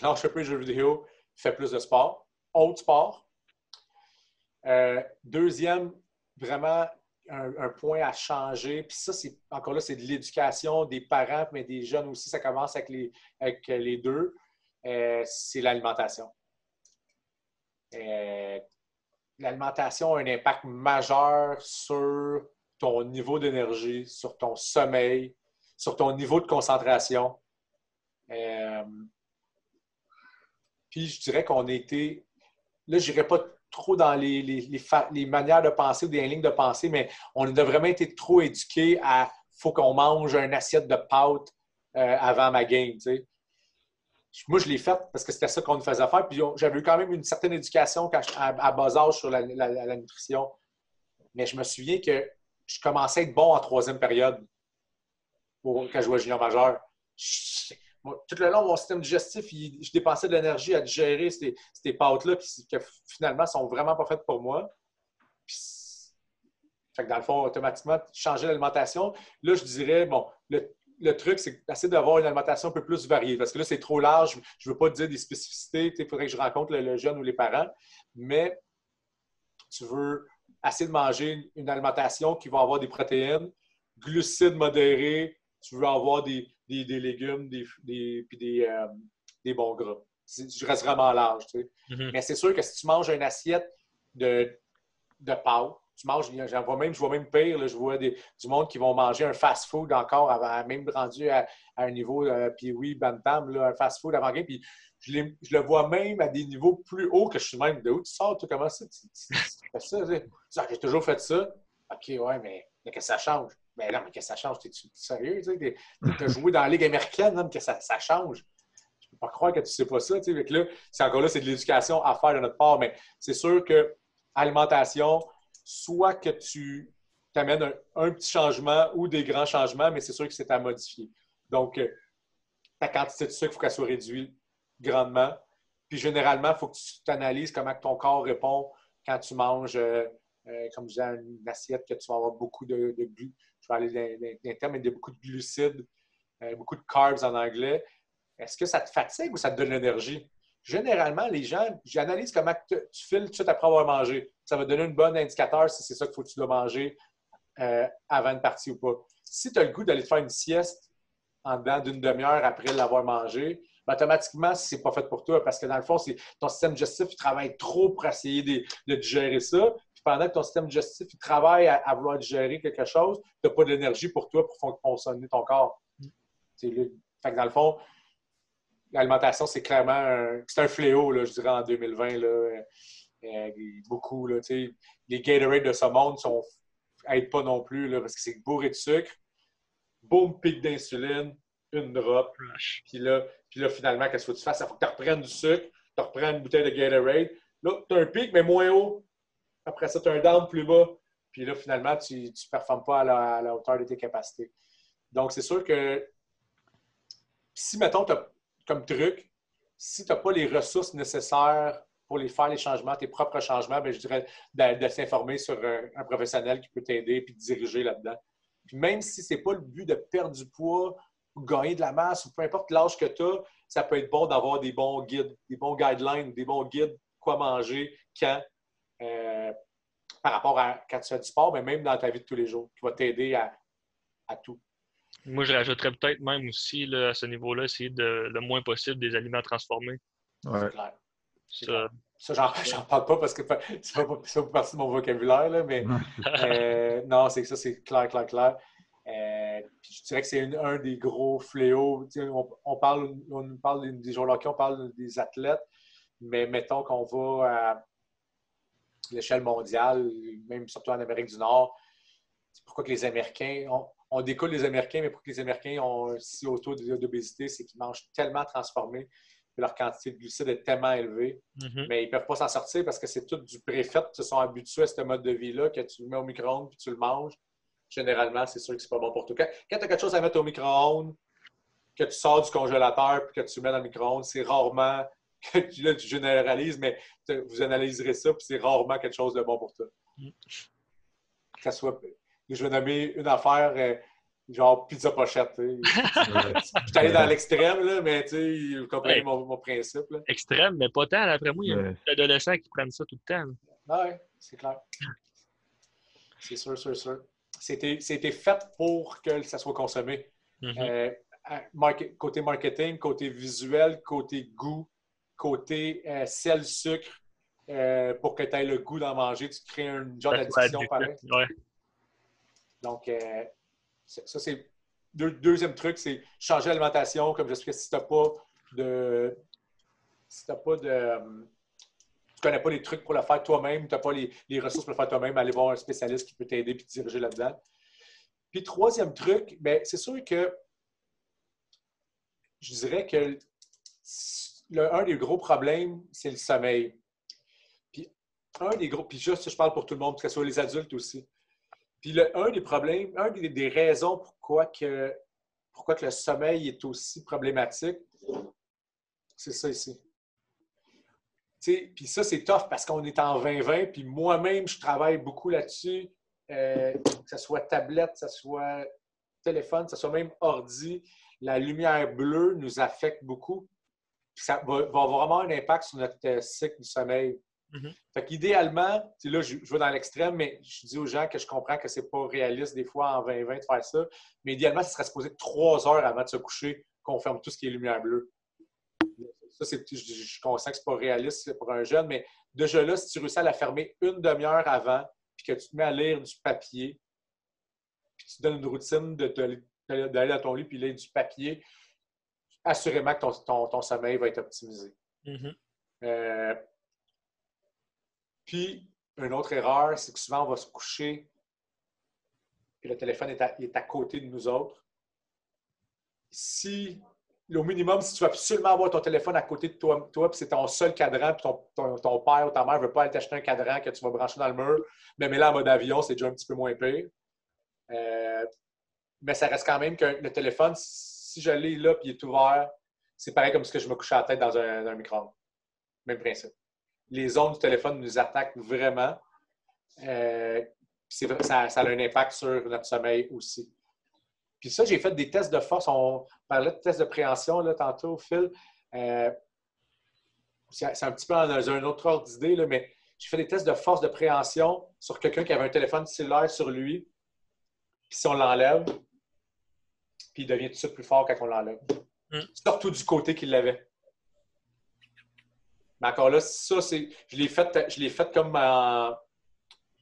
lâche un peu les jeux vidéo, fais plus de sport autre sport. Euh, deuxième, vraiment un, point à changer. Puis ça, c'est encore là, c'est de l'éducation des parents, mais des jeunes aussi. Ça commence avec les, avec les deux. Euh, c'est l'alimentation. Euh, l'alimentation a un impact majeur sur ton niveau d'énergie, sur ton sommeil, sur ton niveau de concentration. puis je dirais qu'on été là, je n'irai pas trop dans les, manières de penser ou des lignes de pensée, mais on a vraiment été trop éduqués à faut qu'on mange une assiette de pâtes euh, avant ma game. Moi, je l'ai fait parce que c'était ça qu'on nous faisait faire. Puis j'avais eu quand même une certaine éducation à, bas âge sur la, nutrition. Mais je me souviens que je commençais à être bon en troisième période quand je jouais junior majeur tout le long, mon système digestif, je dépensais de l'énergie à digérer ces, pâtes-là qui, finalement sont vraiment pas faites pour moi. fait que dans le fond, automatiquement, changer l'alimentation. Là, je dirais, bon, le, truc, c'est d'essayer d'avoir une alimentation un peu plus variée. Parce que là, c'est trop large. Je ne veux pas te dire des spécificités. Il faudrait que je rencontre le, jeune ou les parents. Mais tu veux essayer de manger une alimentation qui va avoir des protéines, glucides modérés. Tu veux avoir des, des, légumes, des, des, puis euh, des, bons gras. Je reste vraiment large. Tu sais. Mm-hmm. Mais c'est sûr que si tu manges une assiette de, de pâtes, tu manges, j'en vois même, je vois même pire, je vois du monde qui vont manger un fast-food encore, avant, même rendu à, un niveau, euh, puis oui, Bantam, un fast-food avant game, puis je, le vois même à des niveaux plus hauts que je suis même. De où tu sors, tu comment ça? Tu, fais ça? J'ai toujours fait ça. OK, ouais, mais, mais que ça change. Mais ben non, mais que ça change? T'es sérieux? Tu as joué dans la Ligue américaine, même que ça, change. Je peux pas croire que tu sais pas ça. là, c'est encore là, c'est de l'éducation à faire de notre part. Mais c'est sûr que alimentation, soit que tu t'amènes un, petit changement ou des grands changements, mais c'est sûr que c'est à modifier. Donc, euh, ta quantité de sucre, il faut qu'elle soit réduite grandement. Puis généralement, il faut que tu t'analyses comment ton corps répond quand tu manges, euh, euh, comme je disais, une assiette que tu vas avoir beaucoup de, de, je vais aller mais beaucoup de glucides, euh, beaucoup de carbs en anglais. Est-ce que ça te fatigue ou ça te donne l'énergie? Généralement, les gens, j'analyse comment tu files tout de suite après avoir mangé. Ça va donner un bon indicateur si c'est ça qu'il faut que tu dois manger euh, avant une partie ou pas. Si tu as le goût d'aller te faire une sieste en dedans d'une demi-heure après l'avoir mangé, ben, automatiquement, ce n'est pas fait pour toi parce que dans le fond, ton système digestif travaille trop pour essayer de, de digérer ça pendant que ton système digestif travaille à, vouloir digérer quelque chose, tu n'as pas d'énergie pour toi pour fonctionner ton corps. Le, fait dans le fond, l'alimentation, c'est clairement un, un fléau, là, je dirais, en 2020. Là, euh, euh, beaucoup. Là, les Gatorade de ce monde n'aident pas non plus là, parce que c'est bourré de sucre. Boom, pic d'insuline. une drop. Puis là, puis là, finalement, qu'est-ce que tu fasses? Il faut que tu reprennes du sucre, tu reprennes une bouteille de Gatorade. Là, tu as un pic, mais moins haut. Après ça, tu as un down plus bas. Puis là, finalement, tu ne performes pas à la, hauteur de tes capacités. Donc, c'est sûr que si, mettons, as, comme truc, si tu n'as pas les ressources nécessaires pour les faire les changements, tes propres changements, bien, je dirais de, s'informer sur un, professionnel qui peut t'aider et te diriger là-dedans. Puis même si ce n'est pas le but de perdre du poids ou gagner de la masse, ou peu importe l'âge que tu as, ça peut être bon d'avoir des bons guides, des bons guidelines, des bons guides, quoi manger, quand, euh, par rapport à quand tu fais du sport, mais même dans ta vie de tous les jours, qui va t'aider à, tout. Moi, je rajouterais peut-être même aussi à ce niveau-là, essayer de, le moins possible des aliments transformés. Ouais. Ça, ça j'en parle pas parce que c'est pas, pas partie de mon vocabulaire, mais euh, non, c'est que ça, c'est clair, clair, clair. Euh, je dirais que c'est un des gros fléaux. On, parle, on parle des joueurs hockey, on parle des athlètes, mais mettons qu'on va à l'échelle mondiale, même surtout en Amérique du Nord, pourquoi que les Américains, on, découle les Américains, mais pourquoi les Américains ont si haut taux d'obésité, c'est qu'ils mangent tellement transformé leur quantité de glucides est tellement élevée. Mm-hmm. Mais ils ne peuvent pas s'en sortir parce que c'est tout du préfet. Ils se sont habitués à ce mode de vie-là, que tu le mets au micro-ondes puis tu le manges généralement, c'est sûr que c'est pas bon pour toi. Quand, tu as quelque chose à mettre au micro-ondes, que tu sors du congélateur et que tu mets dans le micro-ondes, c'est rarement, là, tu généralises, mais vous analyserez ça, puis c'est rarement quelque chose de bon pour toi. Mm. Soit, je vais nommer une affaire, euh, genre pizza pochette. je suis allé dans l'extrême, mais vous comprenez mon, principe. Extrême, mais pas tant. Après moi, il y a des adolescents qui prennent ça tout le temps. Oui, c'est clair. C'est sûr, sûr, sûr c'était fait pour que ça soit consommé. Mm-hmm. Euh, côté marketing, côté visuel, côté goût, côté euh, sel, sucre, euh, pour que tu aies le goût d'en manger, tu crées un genre d'addiction pareil. Donc, ça, c'est. deuxième truc, c'est changer l'alimentation. Comme j'expliquais, si tu n'as pas de. Si tu pas de tu connais pas les trucs pour le faire toi-même, tu n'as pas les, ressources pour le faire toi-même, aller voir un spécialiste qui peut t'aider et te diriger là-dedans. Puis troisième truc, ben, c'est sûr que je dirais que un des gros problèmes, c'est le sommeil. Puis un des gros, puis juste je parle pour tout le monde, que ce soit les adultes aussi. Puis le, un des problèmes, un des, des raisons pourquoi que, pourquoi que le sommeil est aussi problématique, c'est ça ici puis ça, c'est tough parce qu'on est en 2020, puis moi-même, je travaille beaucoup là-dessus, euh, que ce soit tablette, que ce soit téléphone, que ce soit même ordi. La lumière bleue nous affecte beaucoup. Ça va, avoir vraiment un impact sur notre euh, cycle du sommeil. Mm-hmm. Fait qu'idéalement, là, je, je vais dans l'extrême, mais je dis aux gens que je comprends que c'est pas réaliste des fois en 2020 de faire ça. Mais idéalement, ce serait supposé trois heures avant de se coucher qu'on ferme tout ce qui est lumière bleue je, suis conscient que ce n'est pas réaliste pour un jeune, mais déjà là, si tu réussis à la fermer une demi-heure avant, puis que tu te mets à lire du papier, puis tu donnes une routine d'aller dans ton lit puis lire du papier, assurément que ton, sommeil va être optimisé. Mm-hmm. Euh, puis, une autre erreur, c'est que souvent, on va se coucher et le téléphone est est à côté de nous autres. Si au minimum, si tu veux absolument avoir ton téléphone à côté de toi, toi puis c'est ton seul cadran, puis ton, père ou ta mère ne veut pas aller t'acheter un cadran que tu vas brancher dans le mur, mais mets-le en mode avion, c'est déjà un petit peu moins pire. Euh, mais ça reste quand même que le téléphone, si je l'ai là et il est ouvert, c'est pareil comme si je me couchais la tête dans un, micro Même principe. Les ondes du téléphone nous attaquent vraiment. Euh, ça, ça a un impact sur notre sommeil aussi. Puis ça, j'ai fait des tests de force. On parlait de tests de préhension là, tantôt, Phil. Euh, c'est un petit peu dans un autre ordre d'idée, mais j'ai fait des tests de force de préhension sur quelqu'un qui avait un téléphone cellulaire sur lui. Puis si on l'enlève, puis il devient tout de suite plus fort quand on l'enlève. Mm. Surtout du côté qu'il l'avait. Mais encore là, ça, c'est. Je l'ai fait, je l'ai fait comme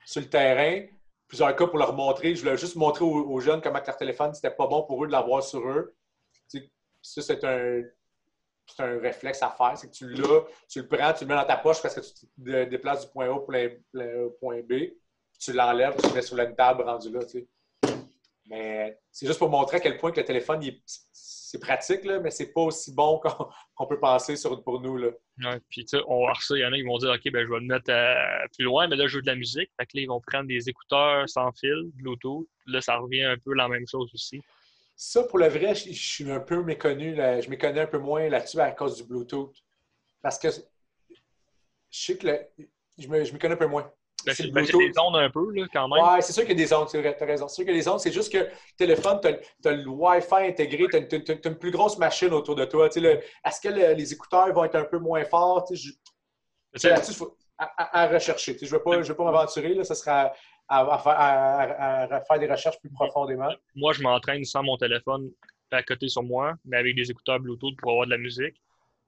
sur le terrain plusieurs cas pour leur montrer. Je voulais juste montrer aux, jeunes comment leur téléphone, c'était pas bon pour eux de l'avoir sur eux. ça, c'est un, un réflexe à faire. C'est que tu l'as, tu le prends, tu le mets dans ta poche parce que tu te déplaces du point A au point B. Tu l'enlèves, tu le mets sur la table rendu là. Mais c'est juste pour montrer à quel point que le téléphone, c'est pratique, là, mais c'est pas aussi bon qu'on peut penser sur, pour nous. Là. Ouais, puis tu sais, on va ça, il y en a qui vont dire OK, ben, je vais le mettre euh, plus loin, mais là, je joue de la musique. Fait que là, ils vont prendre des écouteurs sans fil, Bluetooth. Là, ça revient un peu la même chose aussi. Ça, pour le vrai, je, suis un peu méconnu. Là, je me connais un peu moins là-dessus à cause du Bluetooth. Parce que je sais que je, me, je me connais un peu moins. C'est des ondes un peu, là, quand même. Oui, c'est sûr qu'il y a des ondes, tu as raison. C'est sûr qu'il y a des ondes. C'est juste que le téléphone, tu as, le Wi-Fi intégré, tu as, une plus grosse machine autour de toi. Est-ce que les écouteurs vont être un peu moins forts? Je... Là-dessus, il faut à, rechercher. Je ne vais pas, pas m'aventurer. Ça sera à, faire des recherches plus profondément. Moi, je m'entraîne sans mon téléphone à côté sur moi, mais avec des écouteurs Bluetooth pour avoir de la musique.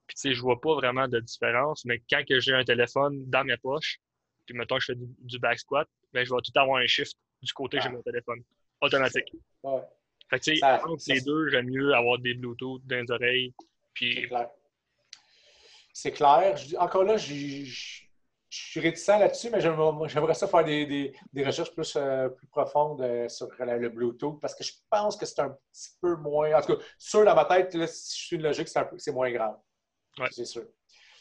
Puis, tu sais, je vois pas vraiment de différence, mais quand j'ai un téléphone dans ma poche, puis mettons que je fais du, back squat, ben, je vais tout avoir un shift du côté que j'ai ah. mon téléphone. Automatique. Ouais. Fait que, tu sais, entre les deux, j'aime mieux avoir des Bluetooth dans les oreilles. Puis... C'est clair. C'est clair. Encore là, je suis réticent là-dessus, mais j'aimerais ça faire des, recherches plus, euh, plus profondes euh, sur le Bluetooth parce que je pense que c'est un petit peu moins. En tout cas, sûr, dans ma tête, si je suis une logique, c'est moins grave. Ouais. C'est sûr.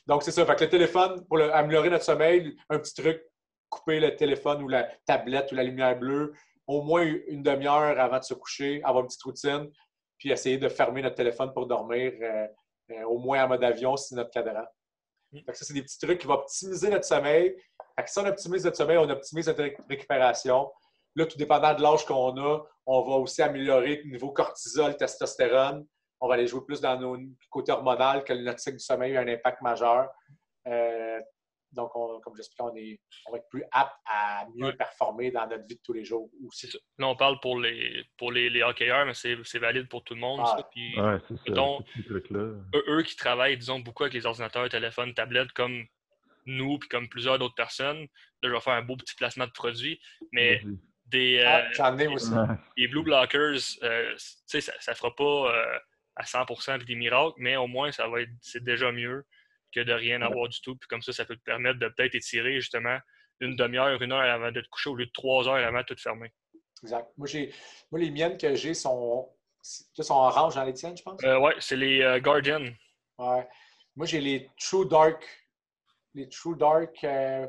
Donc, c'est ça. Fait que le téléphone, pour améliorer notre sommeil, un petit truc, couper le téléphone ou la tablette ou la lumière bleue au moins une demi-heure avant de se coucher, avoir une petite routine, puis essayer de fermer notre téléphone pour dormir, euh, euh, au moins en mode avion, si notre cadran. Mm. Fait que ça, c'est des petits trucs qui vont optimiser notre sommeil. Fait que si on optimise notre sommeil, on optimise notre récupération. Là, tout dépendant de l'âge qu'on a, on va aussi améliorer le niveau cortisol, testostérone on va aller jouer plus dans nos côtés hormonal que notre cycle du sommeil a un impact majeur. Euh, donc, comme j'expliquais, on, est, on va être plus apte à mieux performer dans notre vie de tous les jours aussi. Là, on parle pour les, pour les, les hockeyeurs, mais c'est valide pour tout le monde. Ah. ouais, c'est ça. eux, eux, qui travaillent, disons, beaucoup avec les ordinateurs, téléphones, tablettes, comme nous, puis comme plusieurs d'autres personnes, là, je vais faire un beau petit placement de produits, mais des, ah, J'en ai aussi. des Blue Blockers, euh, ça ne fera pas euh, à 100% avec des miracles, mais au moins, ça va être, c'est déjà mieux que de rien avoir du tout. Puis comme ça, ça peut te permettre de peut-être étirer justement une demi-heure, une heure avant de te coucher au lieu de trois heures avant de tout fermer. Exact. Moi, j'ai, moi les miennes que j'ai sont, sont orange dans les tiennes, je pense? Euh, oui, c'est les euh, Guardian. Ouais. Moi, j'ai les True Dark. Les True Dark. Euh,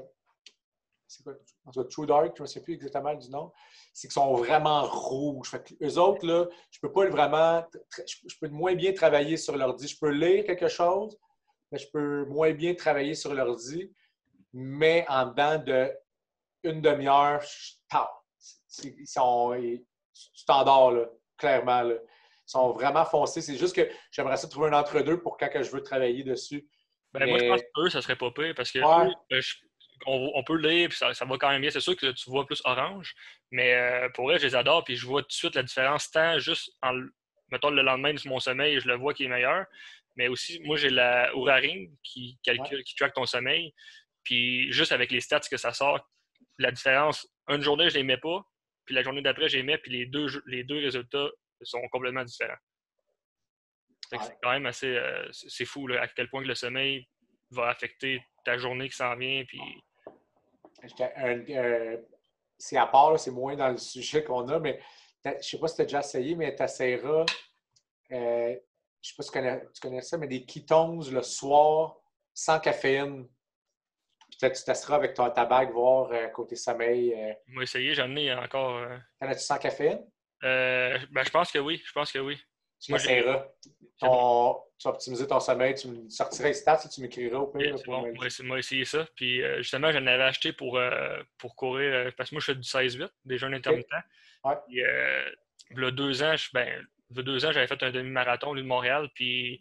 c'est quoi? En tout cas, True Dark, je ne sais plus exactement du nom c'est qu'ils sont vraiment rouges. Fait eux autres, là, je peux pas vraiment. Je peux moins bien travailler sur l'ordi. Je peux lire quelque chose, mais je peux moins bien travailler sur l'ordi. Mais en dedans de une demi-heure, ils sont. Tu t'endors, là, clairement. Là. Ils sont vraiment foncés. C'est juste que j'aimerais ça trouver un entre-deux pour quand que je veux travailler dessus. Ben, Moi, je pense que eux, ça serait pas pire parce que on, peut le lire, puis ça, va quand même bien. C'est sûr que tu vois plus orange, mais euh, pour vrai, je les adore, puis je vois tout de suite la différence, tant juste en, mettons, le lendemain de mon sommeil, je le vois qui est meilleur, mais aussi, moi, j'ai la Oura Ring qui calcule, qui traque ton sommeil, puis juste avec les stats que ça sort, la différence, une journée, je ne les mets pas, puis la journée d'après, je les mets, puis les deux, les deux résultats sont complètement différents. C'est quand même assez. Euh, c'est fou à quel point que le sommeil va affecter ta journée qui s'en vient. Puis c'est à part, c'est moins dans le sujet qu'on a, mais je ne sais pas si tu as déjà essayé, mais tu essaieras, euh, je ne sais pas si tu connais, tu connais, ça, mais des ketones le soir sans caféine. Peut-être tu testeras avec ta, ta bague, voir euh, côté sommeil. Euh. Moi, essayer, j'en ai encore. T'en as-tu sans caféine? ben, je pense que oui. Je pense que oui. Tu m'essayeras. Tu vas optimiser ton sommeil, tu me sortiras les stats et tu m'écriras au pire. Bon, moi, essayer ça. Puis euh, justement, j'en avais acheté pour, euh, pour courir, euh, parce que moi, je fais du 16-8, des jeunes intermittents. Ouais. Puis, il y a deux ans, je, ben, deux ans, j'avais fait un demi-marathon au lieu de Montréal. Puis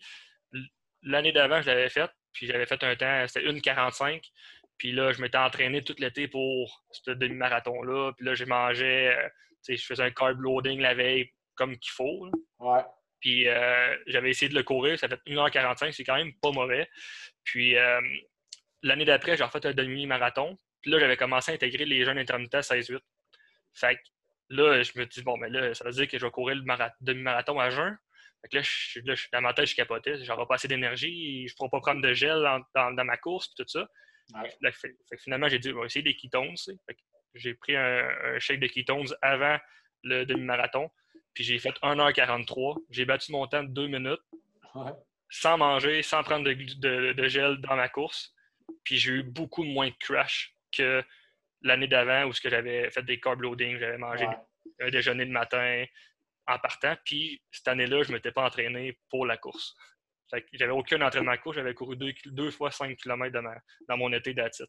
l'année d'avant, je l'avais fait. Puis j'avais fait un temps, c'était 1,45. Puis là, je m'étais entraîné tout l'été pour ce demi-marathon-là. Puis là, j'ai mangé, je faisais un carb loading la veille comme qu'il faut. Ouais. Puis euh, j'avais essayé de le courir, ça fait 1h45, c'est quand même pas mauvais. Puis euh, l'année d'après, j'ai refait un demi-marathon. Puis là, j'avais commencé à intégrer les jeunes intermittents 16-8. Fait que là, je me dis, bon, mais là, ça veut dire que je vais courir le demi-marathon à jeun. Fait que là, je, là dans ma tête, je capotais. Pas assez d'énergie, je ne pourrai pas prendre de gel dans, ma course, puis tout ça. fait, finalement, j'ai dit, on va essayer des ketones. J'ai pris un, un, shake de ketones avant le demi-marathon. Puis j'ai fait 1h43. J'ai battu mon temps de 2 minutes. Ouais. Sans manger, sans prendre de, de- de gel dans ma course. Puis j'ai eu beaucoup moins de crash que l'année d'avant où j'avais fait des carb loading, j'avais mangé Ouais. un déjeuner le matin en partant. Puis cette année-là, je ne m'étais pas entraîné pour la course. J'avais aucun entraînement de course. J'avais couru deux, deux fois 5 km dans, ma- dans mon été d'attitude.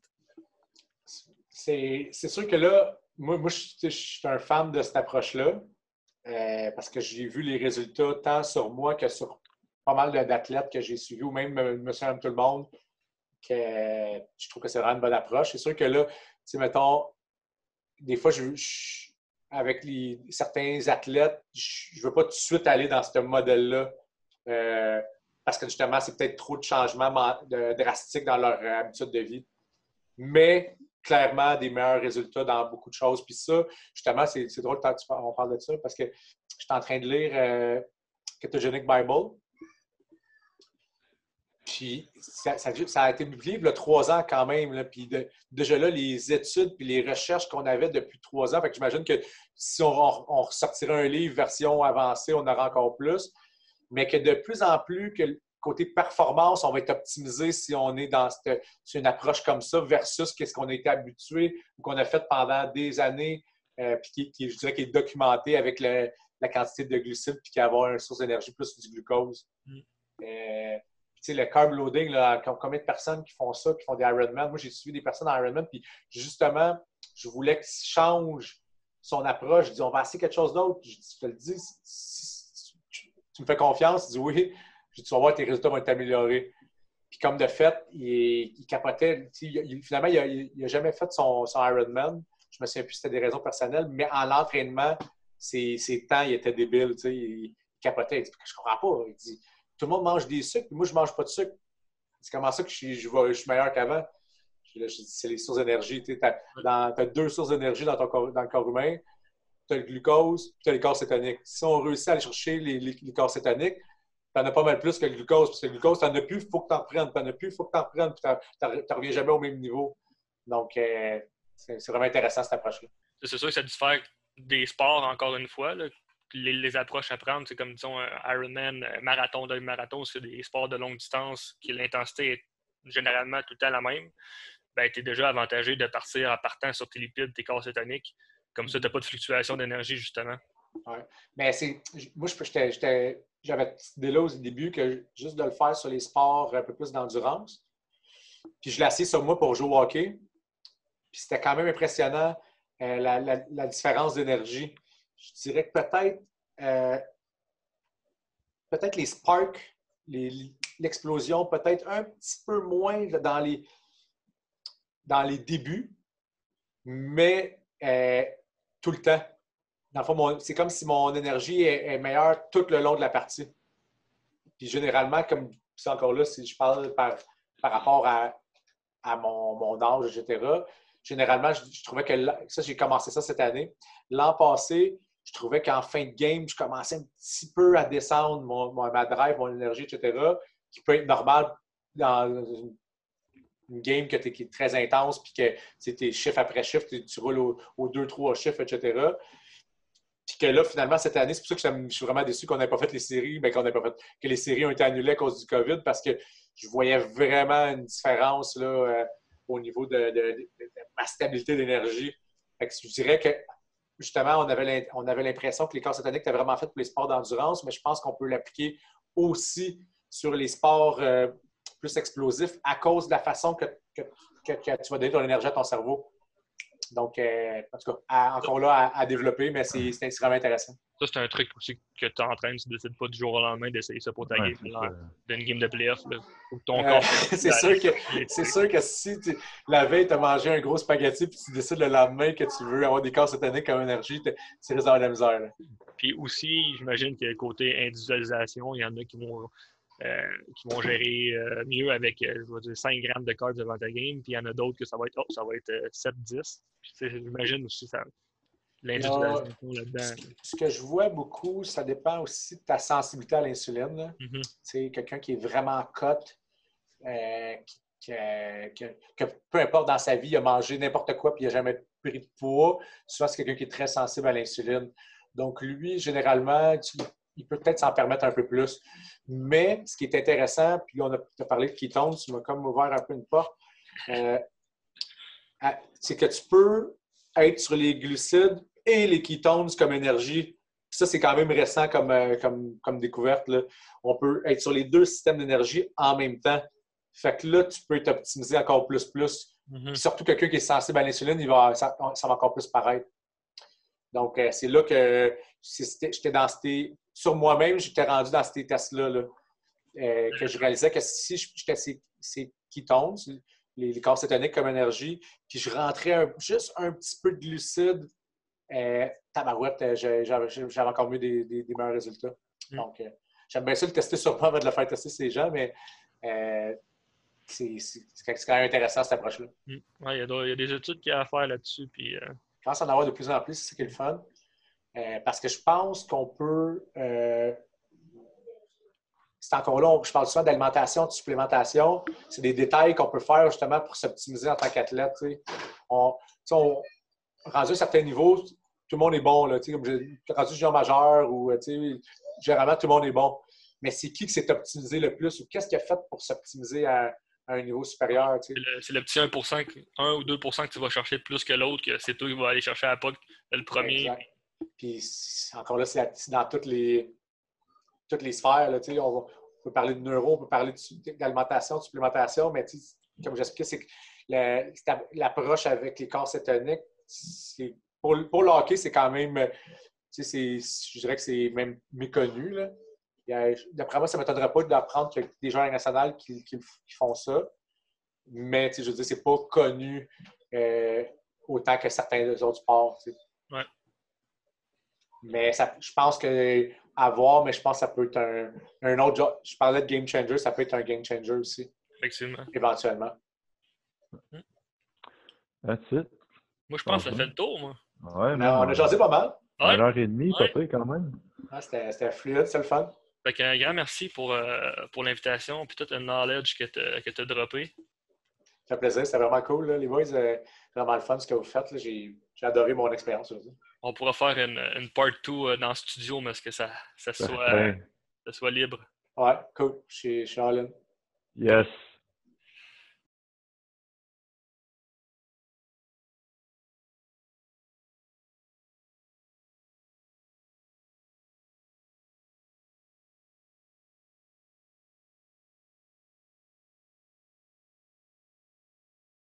C'est sûr que là, moi, moi je, je suis un fan de cette approche-là euh, parce que j'ai vu les résultats tant sur moi que sur pas mal d'athlètes que j'ai suivis ou même euh, monsieur, tout le monde que je trouve que c'est vraiment une bonne approche. C'est sûr que là, tu mettons, des fois, je, avec certains athlètes, je ne veux pas tout de suite aller dans ce modèle-là euh, parce que justement, c'est peut-être trop de changements drastiques dans leur habitude de vie. Mais clairement, des meilleurs résultats dans beaucoup de choses. Puis ça, justement, c'est drôle quand tu on parle de ça parce que je suis en train de lire euh, Ketogenic Bible. Puis ça, ça- a été publié il y a trois ans quand même. Puis déjà là, les études puis les recherches qu'on avait depuis trois ans, fait que j'imagine que si on, on ressortirait un livre version avancée, on aura encore plus. Mais que de plus en plus, que côté performance, on va être optimisé si on est dans cette- une approche comme ça versus qu'est-ce qu'on a été habitué ou qu'on a fait pendant des années, euh, puis qui, qui, je dirais, qui est documenté avec le- la quantité de glucides puis qui va avoir une source d'énergie plus du glucose. Mm. Euh, tu sais, le carb loading, là, com- combien de personnes qui font ça, qui font des Ironman? Moi, j'ai suivi des personnes en Ironman, puis justement, je voulais qu'il change son approche. Je dis, on va essayer quelque chose d'autre. Je, dis, je te le dis, si, tu, tu me fais confiance? Il dit oui. Dis, tu vas voir, tes résultats vont être améliorés. Puis comme de fait, il, il capotait. Finalement, il n'a jamais fait son, Ironman. Je me souviens plus si c'était des raisons personnelles, mais en entraînement, ses, temps, il était débile. Il, il capotait. Il dit, je comprends pas. Il dit, tout le monde mange des sucres, puis moi, je mange pas de sucre. C'est comment ça que je suis, je je suis meilleur qu'avant? C'est les sources d'énergie. Tu as, deux sources d'énergie dans, ton corps- dans le corps humain. Tu as le glucose, puis tu as les corps cétoniques. Si on réussit à aller chercher les, les corps cétoniques, tu en as pas mal plus que le glucose. Parce que le glucose, tu n'en as plus, il faut que tu en prennes. Tu n'en as plus, il faut que tu en prennes. Puis tu reviens jamais au même niveau. Donc, euh, c'est vraiment intéressant cette approche-là. C'est sûr que ça diffère des sports, encore une fois. Les, approches à prendre, c'est comme, disons, Ironman, un marathon d'un marathon, c'est des sports de longue distance, qui l'intensité est généralement tout le temps la même. Ben, tu es déjà avantagé de partir en partant sur tes lipides, tes corps cétoniques. Comme ça, tu n'as pas de fluctuation d'énergie, justement. Mais c'est, moi, j'étais- j'avais cette idée-là au début que juste de le faire sur les sports un peu plus d'endurance. Puis je l'ai assis sur moi pour jouer au hockey. Puis c'était quand même impressionnant euh, la, la- différence d'énergie. Je dirais que peut-être euh, peut-être les sparks, l'explosion, peut-être un petit peu moins dans les, dans les débuts, mais euh, tout le temps. Dans le fond, c'est comme si mon énergie est, meilleure tout le long de la partie. Puis généralement, comme c'est encore là, si je parle par, par rapport à, à mon, mon âge, etc., généralement, je, trouvais que ça, j'ai commencé ça cette année. L'an passé, je trouvais qu'en fin de game, je commençais un petit peu à descendre mon, mon- ma drive, mon énergie, etc., qui peut être normal dans une, game que t'es- qui est très intense, puis que c'est tes chiffre après chiffre, tu, roules aux 2-3 chiffres, etc. Puis que là, finalement, cette année, c'est pour ça que je suis vraiment déçu qu'on n'ait pas fait les séries, mais qu'on n'ait pas fait que les séries ont été annulées à cause du COVID, parce que je voyais vraiment une différence là, euh, au niveau de, de- ma stabilité d'énergie. Je dirais que justement, on avait l'im- on avait l'impression que les corps sataniques étaient vraiment fait pour les sports d'endurance, mais je pense qu'on peut l'appliquer aussi sur les sports euh, plus explosifs à cause de la façon que- que tu vas donner ton énergie à ton cerveau. Donc, euh, en tout cas, à- encore là à, à développer, mais c'est c'est vraiment intéressant. Ça, c'est un truc aussi que tu entraînes. Tu ne décides pas du jour au lendemain d'essayer ça pour ta Ouais, game, d'une game de playoff. ton Euh, corps. c'est sûr que c'est sûr que si tu- la veille, tu as mangé un gros spaghetti puis tu décides le lendemain que tu veux avoir des corps sataniques comme énergie, tu risques d'avoir de la misère. là. Puis aussi, j'imagine que côté individualisation, il y en a qui vont, euh, qui vont gérer euh, mieux avec, euh, je vais dire, 5 grammes de carbs devant ta game. Puis il y en a d'autres que ça va être, oh, ça va être euh, 7-10. Puis tu sais, j'imagine aussi ça, l'individualisation là-dedans. Ce que je vois beaucoup, ça dépend aussi de ta sensibilité à l'insuline. Tu sais, quelqu'un qui est vraiment cut, euh, qui- que, que- que peu importe dans sa vie, il a mangé n'importe quoi puis il n'a jamais pris de poids. Souvent, c'est quelqu'un qui est très sensible à l'insuline. Donc, lui, généralement, il peut peut-être s'en permettre un peu plus. Mais ce qui est intéressant, puis on a, parlé de ketones, tu m'as comme ouvert un peu une porte, euh, c'est que tu peux être sur les glucides et les ketones comme énergie. Ça, c'est quand même récent comme, euh, comme, comme découverte. On peut être sur les deux systèmes d'énergie en même temps. Fait que là, tu peux t'optimiser encore plus, plus. Mm-hmm. Surtout quelqu'un qui est sensible à l'insuline, va, ça, va encore plus paraître. Donc, euh, c'est là que j'étais dans ces. Sur moi-même, j'étais rendu dans ces tests-là, euh, que je réalisais que si j'étais ces, ces ketones, les, les corps cétoniques comme énergie, puis je rentrais juste un petit peu de glucides, euh, tabarouette, euh, j'avais encore mieux des, meilleurs résultats. Mm. Donc, euh, j'aime bien ça le tester sur moi avant de le faire tester ces gens, mais c'est quand même intéressant cette approche-là. Mm. il y, a des études qu'il y a à faire là-dessus. Puis, Je pense en avoir de plus en plus, c'est ce qui est le fun. Parce que je pense qu'on peut c'est encore là, je parle souvent d'alimentation, de supplémentation. C'est des détails qu'on peut faire justement pour s'optimiser en tant qu'athlète. On, on, rendu à un certain niveau, tout le monde est bon. Là, comme rendu junior majeur ou généralement tout le monde est bon. Mais c'est qui qui s'est optimisé le plus ou qu'est-ce qu'il a fait pour s'optimiser à, un niveau supérieur? C'est le, petit 1, 1 ou 2% que tu vas chercher plus que l'autre, que c'est toi qui vas aller chercher à la POC le premier. Puis encore là, c'est dans toutes les toutes les sphères. Là, on, peut parler de neuro, on peut parler d'alimentation, de, supplémentation, mais comme j'expliquais, c'est que l'approche avec les corps cétoniques, pour, pour le hockey, c'est quand même, je dirais que c'est même méconnu. D'après moi, ça ne m'étonnerait pas d'apprendre qu'il y a des joueurs nationaux qui, qui, font ça. Mais je veux dire, c'est pas connu euh, autant que certains autres sports. Mais ça, je pense que à voir, mais je pense que ça peut être un, un autre genre. Je parlais de game changer, ça peut être un game changer aussi. Effectivement. Éventuellement. That's it. Moi, je pense que ça fait le tour, moi. Ouais, mais on a jasé pas mal. Une heure et demie, ça fait quand même. Ah, C'était fluide, c'est le fun. Fait un grand merci pour, euh, pour l'invitation et tout le knowledge que tu as droppé. Ça fait plaisir, c'était vraiment cool. Là. Les boys, euh, vraiment le fun ce que vous faites. J'ai adoré mon expérience aujourd'hui on pourra faire une, une part 2 euh, dans le studio, mais est-ce que ça, ça, soit, ça soit libre? Ouais, cool. Je suis. Yes.